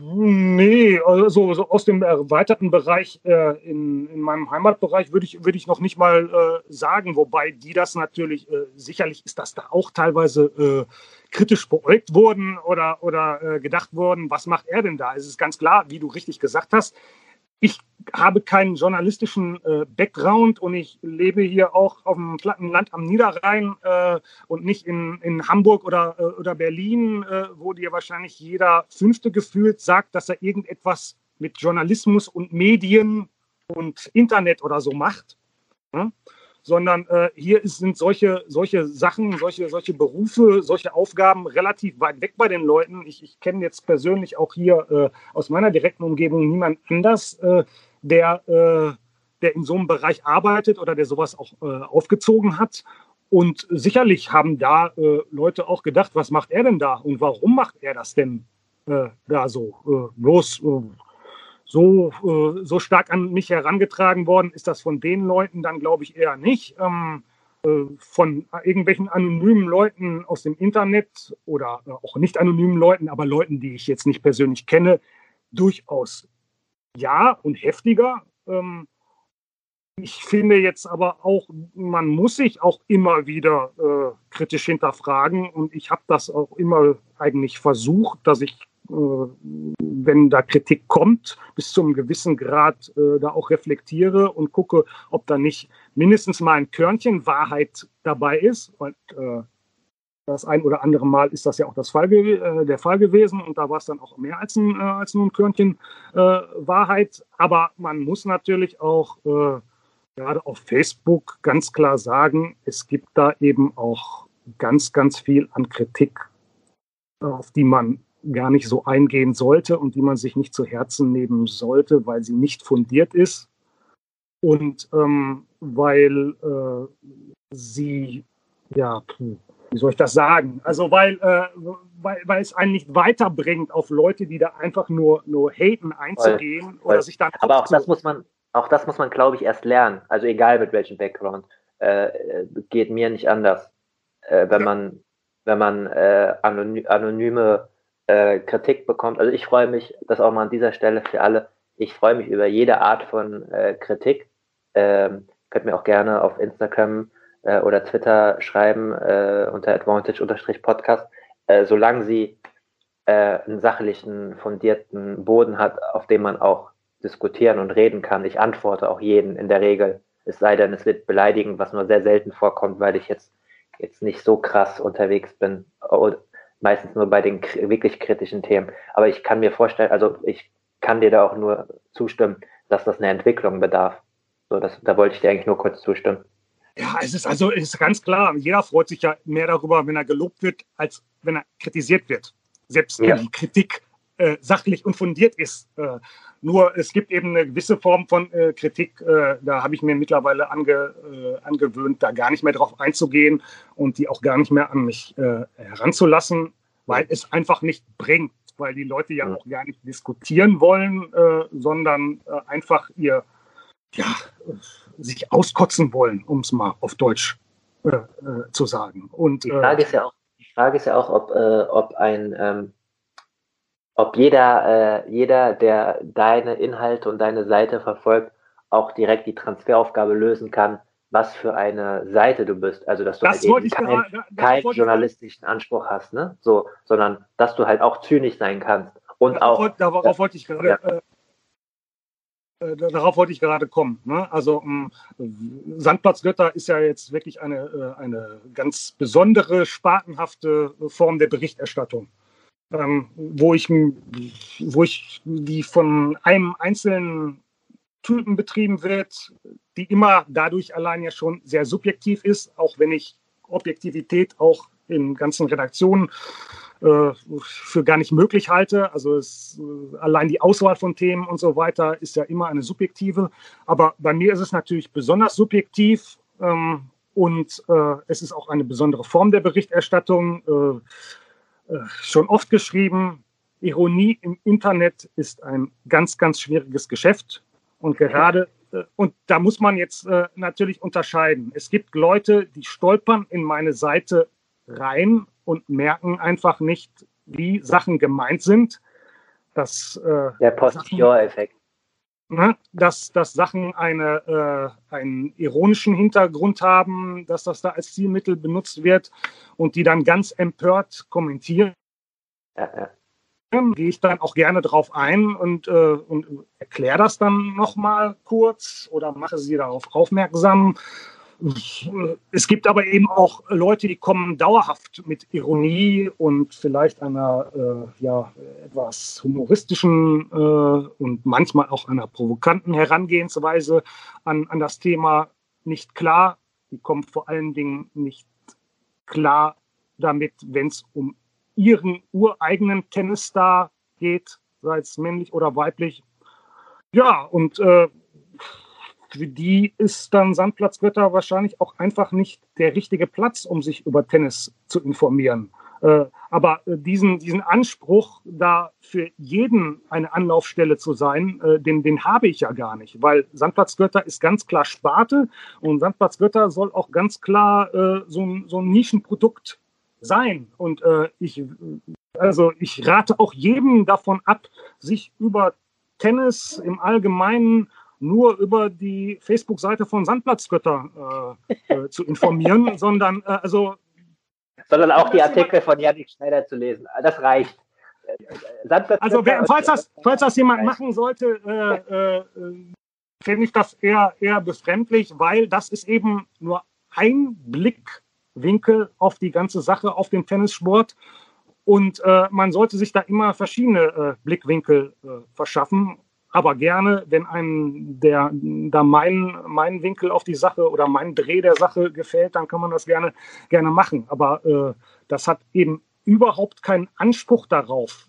Nee, also so aus dem erweiterten Bereich äh, in, in meinem Heimatbereich würde ich, würd ich noch nicht mal äh, sagen, wobei die das natürlich, äh, sicherlich ist das da auch teilweise äh, kritisch beäugt worden oder, oder äh, gedacht worden, was macht er denn da? Es ist ganz klar, wie du richtig gesagt hast, ich habe keinen journalistischen äh, Background und ich lebe hier auch auf dem platten Land am Niederrhein äh, und nicht in, in Hamburg oder, äh, oder Berlin, äh, wo dir wahrscheinlich jeder Fünfte gefühlt sagt, dass er irgendetwas mit Journalismus und Medien und Internet oder so macht. Ja? Sondern äh, hier ist, sind solche, solche Sachen, solche, solche Berufe, solche Aufgaben relativ weit weg bei den Leuten. Ich, ich kenne jetzt persönlich auch hier äh, aus meiner direkten Umgebung niemand anders, äh, der, äh, der in so einem Bereich arbeitet oder der sowas auch äh, aufgezogen hat. Und sicherlich haben da äh, Leute auch gedacht, was macht er denn da und warum macht er das denn da so? bloß so, äh, so stark an mich herangetragen worden ist das von den Leuten dann, glaube ich, eher nicht. Ähm, äh, von irgendwelchen anonymen Leuten aus dem Internet oder äh, auch nicht anonymen Leuten, aber Leuten, die ich jetzt nicht persönlich kenne, durchaus ja und heftiger. Ähm, ich finde jetzt aber auch, man muss sich auch immer wieder äh, kritisch hinterfragen und ich habe das auch immer eigentlich versucht, dass ich wenn da Kritik kommt, bis zu einem gewissen Grad äh, da auch reflektiere und gucke, ob da nicht mindestens mal ein Körnchen Wahrheit dabei ist. Und äh, das ein oder andere Mal ist das ja auch das Fall äh, der Fall gewesen und da war es dann auch mehr als, ein, äh, als nur ein Körnchen äh, Wahrheit. Aber man muss natürlich auch gerade auf Facebook ganz klar sagen, es gibt da eben auch ganz, ganz viel an Kritik, auf die man gar nicht so eingehen sollte und die man sich nicht zu Herzen nehmen sollte, weil sie nicht fundiert ist und ähm, weil äh, sie, ja, wie soll ich das sagen? Also weil, äh, weil, weil es einen nicht weiterbringt, auf Leute, die da einfach nur, nur haten, einzugehen voll, voll. oder sich dann. Aber auch das muss man, auch das muss man, glaube ich, erst lernen. Also egal mit welchem Background. Äh, geht mir nicht anders. Äh, wenn man, wenn man äh, anonyme äh, Kritik bekommt. Also ich freue mich, das auch mal an dieser Stelle für alle, ich freue mich über jede Art von äh, Kritik. Ähm, könnt mir auch gerne auf Instagram äh, oder Twitter schreiben äh, unter advantage-podcast, äh, solange sie äh, einen sachlichen, fundierten Boden hat, auf dem man auch diskutieren und reden kann. Ich antworte auch jeden in der Regel. Es sei denn, es wird beleidigend, was nur sehr selten vorkommt, weil ich jetzt, jetzt nicht so krass unterwegs bin meistens nur bei den wirklich kritischen Themen. Aber ich kann mir vorstellen, also ich kann dir da auch nur zustimmen, dass das eine Entwicklung bedarf. So, das, da wollte ich dir eigentlich nur kurz zustimmen. Ja, es ist also es ist ganz klar, jeder freut sich ja mehr darüber, wenn er gelobt wird, als wenn er kritisiert wird. Selbst wenn die Kritik äh, sachlich und fundiert ist. Äh, nur es gibt eben eine gewisse Form von äh, Kritik, da habe ich mir mittlerweile ange, angewöhnt, da gar nicht mehr drauf einzugehen und die auch gar nicht mehr an mich heranzulassen, weil es einfach nicht bringt, weil die Leute ja auch gar nicht diskutieren wollen, sondern einfach ihr ja, sich auskotzen wollen, um es mal auf Deutsch zu sagen. Und, die Frage ist ja auch, die Frage ist ja auch, ob, ob ein ähm ob jeder, äh, jeder, der deine Inhalte und deine Seite verfolgt, auch direkt die Transferaufgabe lösen kann, was für eine Seite du bist. Also dass du das halt eben keinen kein journalistischen Anspruch hast, ne? So, sondern dass du halt auch zynisch sein kannst. Und darauf, auch. Darauf ja, wollte ich gerade. Ja. Äh, äh darauf wollte ich gerade kommen. Ne? Also ähm, Sandplatz Götter ist ja jetzt wirklich eine, äh, eine ganz besondere, spatenhafte Form der Berichterstattung ähm, wo, ich, wo ich die von einem einzelnen Typen betrieben wird, die immer dadurch allein ja schon sehr subjektiv ist, auch wenn ich Objektivität auch in ganzen Redaktionen äh, für gar nicht möglich halte. Also es, äh, allein die Auswahl von Themen und so weiter ist ja immer eine subjektive. Aber bei mir ist es natürlich besonders subjektiv ähm, und äh, es ist auch eine besondere Form der Berichterstattung. Äh, schon oft geschrieben, Ironie im Internet ist ein ganz, ganz schwieriges Geschäft. Und gerade, äh, und da muss man jetzt äh, natürlich unterscheiden. Es gibt Leute, die stolpern in meine Seite rein und merken einfach nicht, wie Sachen gemeint sind. Das, Der Postillon-Effekt. Ne, dass, dass Sachen eine, äh, einen ironischen Hintergrund haben, dass das da als Zielmittel benutzt wird und die dann ganz empört kommentieren. Ja, ja. Gehe ich dann auch gerne drauf ein und, äh, und erkläre das dann nochmal kurz oder mache sie darauf aufmerksam es gibt aber eben auch Leute, die kommen dauerhaft mit Ironie und vielleicht einer äh, ja, etwas humoristischen äh, und manchmal auch einer provokanten Herangehensweise an, an das Thema nicht klar. Die kommen vor allen Dingen nicht klar damit, wenn es um ihren ureigenen Tennisstar geht, sei es männlich oder weiblich. Ja, und äh, die ist dann Sandplatz Götter wahrscheinlich auch einfach nicht der richtige Platz, um sich über Tennis zu informieren. Äh, aber äh, diesen, diesen Anspruch, da für jeden eine Anlaufstelle zu sein, äh, den, den habe ich ja gar nicht, weil Sandplatz Götter ist ganz klar Sparte und Sandplatz Götter soll auch ganz klar so, ein, so ein Nischenprodukt sein. Und ich, also ich rate auch jedem davon ab, sich über Tennis im Allgemeinen nur über die Facebook-Seite von Sandplatzgötter äh, äh, zu informieren, sondern äh, also sondern auch die Artikel von Janik Schneider zu lesen. Das reicht. Also wer, falls, das, falls das jemand machen sollte, äh, äh, finde ich das eher, eher befremdlich, weil das ist eben nur ein Blickwinkel auf die ganze Sache, auf den Tennissport. Und äh, man sollte sich da immer verschiedene äh, Blickwinkel äh, verschaffen aber gerne, wenn einem der da mein, mein Winkel auf die Sache oder mein Dreh der Sache gefällt, dann kann man das gerne, gerne machen. Aber äh, das hat eben überhaupt keinen Anspruch darauf,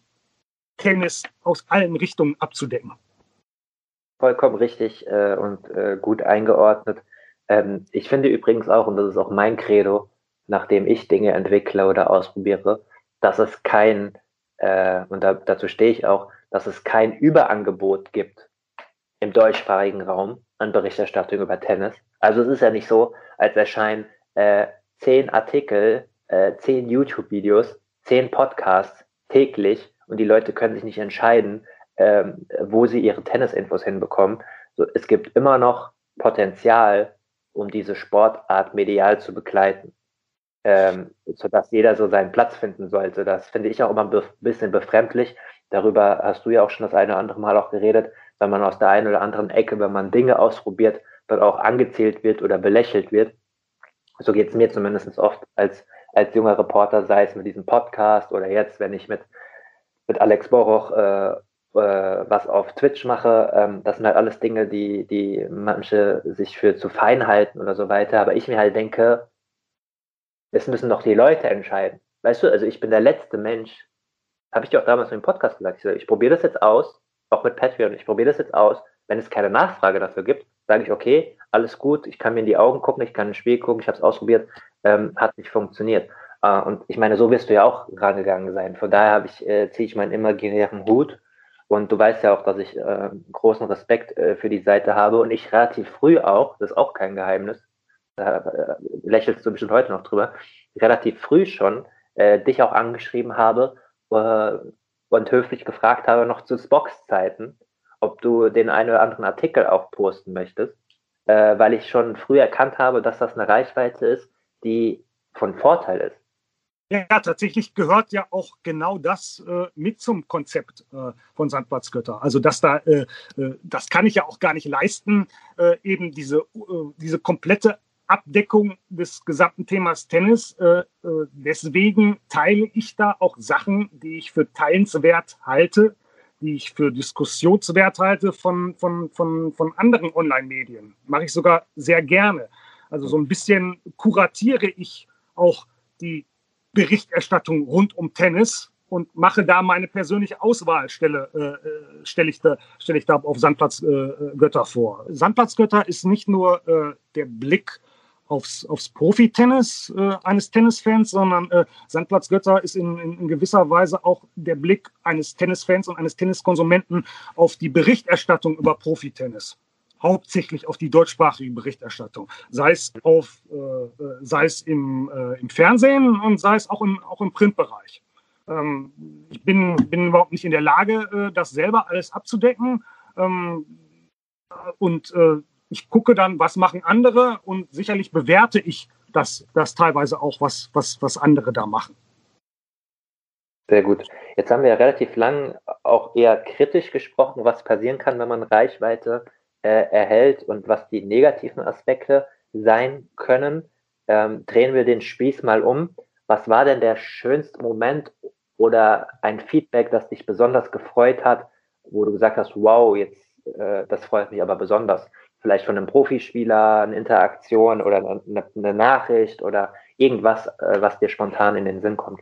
Tennis aus allen Richtungen abzudecken. Vollkommen richtig äh, und äh, gut eingeordnet. Ähm, ich finde übrigens auch, und das ist auch mein Credo, nachdem ich Dinge entwickle oder ausprobiere, dass es kein, äh, und da, dazu stehe ich auch, dass es kein Überangebot gibt im deutschsprachigen Raum an Berichterstattung über Tennis. Also es ist ja nicht so, als erscheinen äh, zehn Artikel, äh, zehn YouTube-Videos, zehn Podcasts täglich und die Leute können sich nicht entscheiden, ähm, wo sie ihre Tennisinfos hinbekommen. So, es gibt immer noch Potenzial, um diese Sportart medial zu begleiten, ähm, sodass jeder so seinen Platz finden sollte. Das finde ich auch immer ein bisschen befremdlich, Darüber hast du ja auch schon das eine oder andere Mal auch geredet, wenn man aus der einen oder anderen Ecke, wenn man Dinge ausprobiert, dort auch angezählt wird oder belächelt wird. So geht es mir zumindest oft als als junger Reporter, sei es mit diesem Podcast oder jetzt, wenn ich mit, mit Alex Boroch äh, äh, was auf Twitch mache, ähm, das sind halt alles Dinge, die, die manche sich für zu fein halten oder so weiter. Aber ich mir halt denke, es müssen doch die Leute entscheiden. Weißt du, also ich bin der letzte Mensch, habe ich dir auch damals im Podcast gesagt, ich, ich probiere das jetzt aus, auch mit Patreon, ich probiere das jetzt aus. Wenn es keine Nachfrage dafür gibt, sage ich, okay, alles gut, ich kann mir in die Augen gucken, ich kann ein Spiel gucken, ich habe es ausprobiert, ähm, hat nicht funktioniert. Äh, und ich meine, so wirst du ja auch rangegangen sein. Von daher ich, äh, ziehe ich meinen imaginären Hut und du weißt ja auch, dass ich äh, großen Respekt äh, für die Seite habe und ich relativ früh auch, das ist auch kein Geheimnis, da äh, lächelst du bestimmt heute noch drüber, relativ früh schon äh, dich auch angeschrieben habe äh, und höflich gefragt habe, noch zu Spox-Zeiten, ob du den einen oder anderen Artikel auch posten möchtest, äh, weil ich schon früh erkannt habe, dass das eine Reichweite ist, die von Vorteil ist. Ja, tatsächlich gehört ja auch genau das äh, mit zum Konzept äh, von Sandplatzgötter. Also dass da, äh, äh, das kann ich ja auch gar nicht leisten, äh, eben diese, äh, diese komplette Abdeckung des gesamten Themas Tennis. Äh, äh, deswegen teile ich da auch Sachen, die ich für teilenswert halte, die ich für diskussionswert halte von, von, von, von anderen Online-Medien. Mache ich sogar sehr gerne. Also so ein bisschen kuratiere ich auch die Berichterstattung rund um Tennis und mache da meine persönliche Auswahl, stelle, äh, äh stelle, ich, da, stelle ich da auf Sandplatz äh, vor. Sandplatz Götter ist nicht nur äh, der Blick aufs, aufs Profi-Tennis äh, eines Tennisfans, sondern äh, Sandplatz Götter ist in, in, in, gewisser Weise auch der Blick eines Tennisfans und eines Tenniskonsumenten auf die Berichterstattung über Profitennis hauptsächlich auf die deutschsprachige Berichterstattung, sei es, auf, äh, äh, sei es im, äh, im Fernsehen und sei es auch im, auch im Printbereich. Ähm, ich bin, bin überhaupt nicht in der Lage, äh, das selber alles abzudecken. Ähm, und äh, ich gucke dann, was machen andere und sicherlich bewerte ich das, das teilweise auch, was, was, was andere da machen. Sehr gut. Jetzt haben wir ja relativ lang auch eher kritisch gesprochen, was passieren kann, wenn man Reichweite äh, erhält und was die negativen Aspekte sein können, ähm, drehen wir den Spieß mal um. Was war denn der schönste Moment oder ein Feedback, das dich besonders gefreut hat, wo du gesagt hast, wow, jetzt, äh, das freut mich aber besonders? Vielleicht von einem Profispieler, eine Interaktion oder eine, eine Nachricht oder irgendwas, äh, was dir spontan in den Sinn kommt.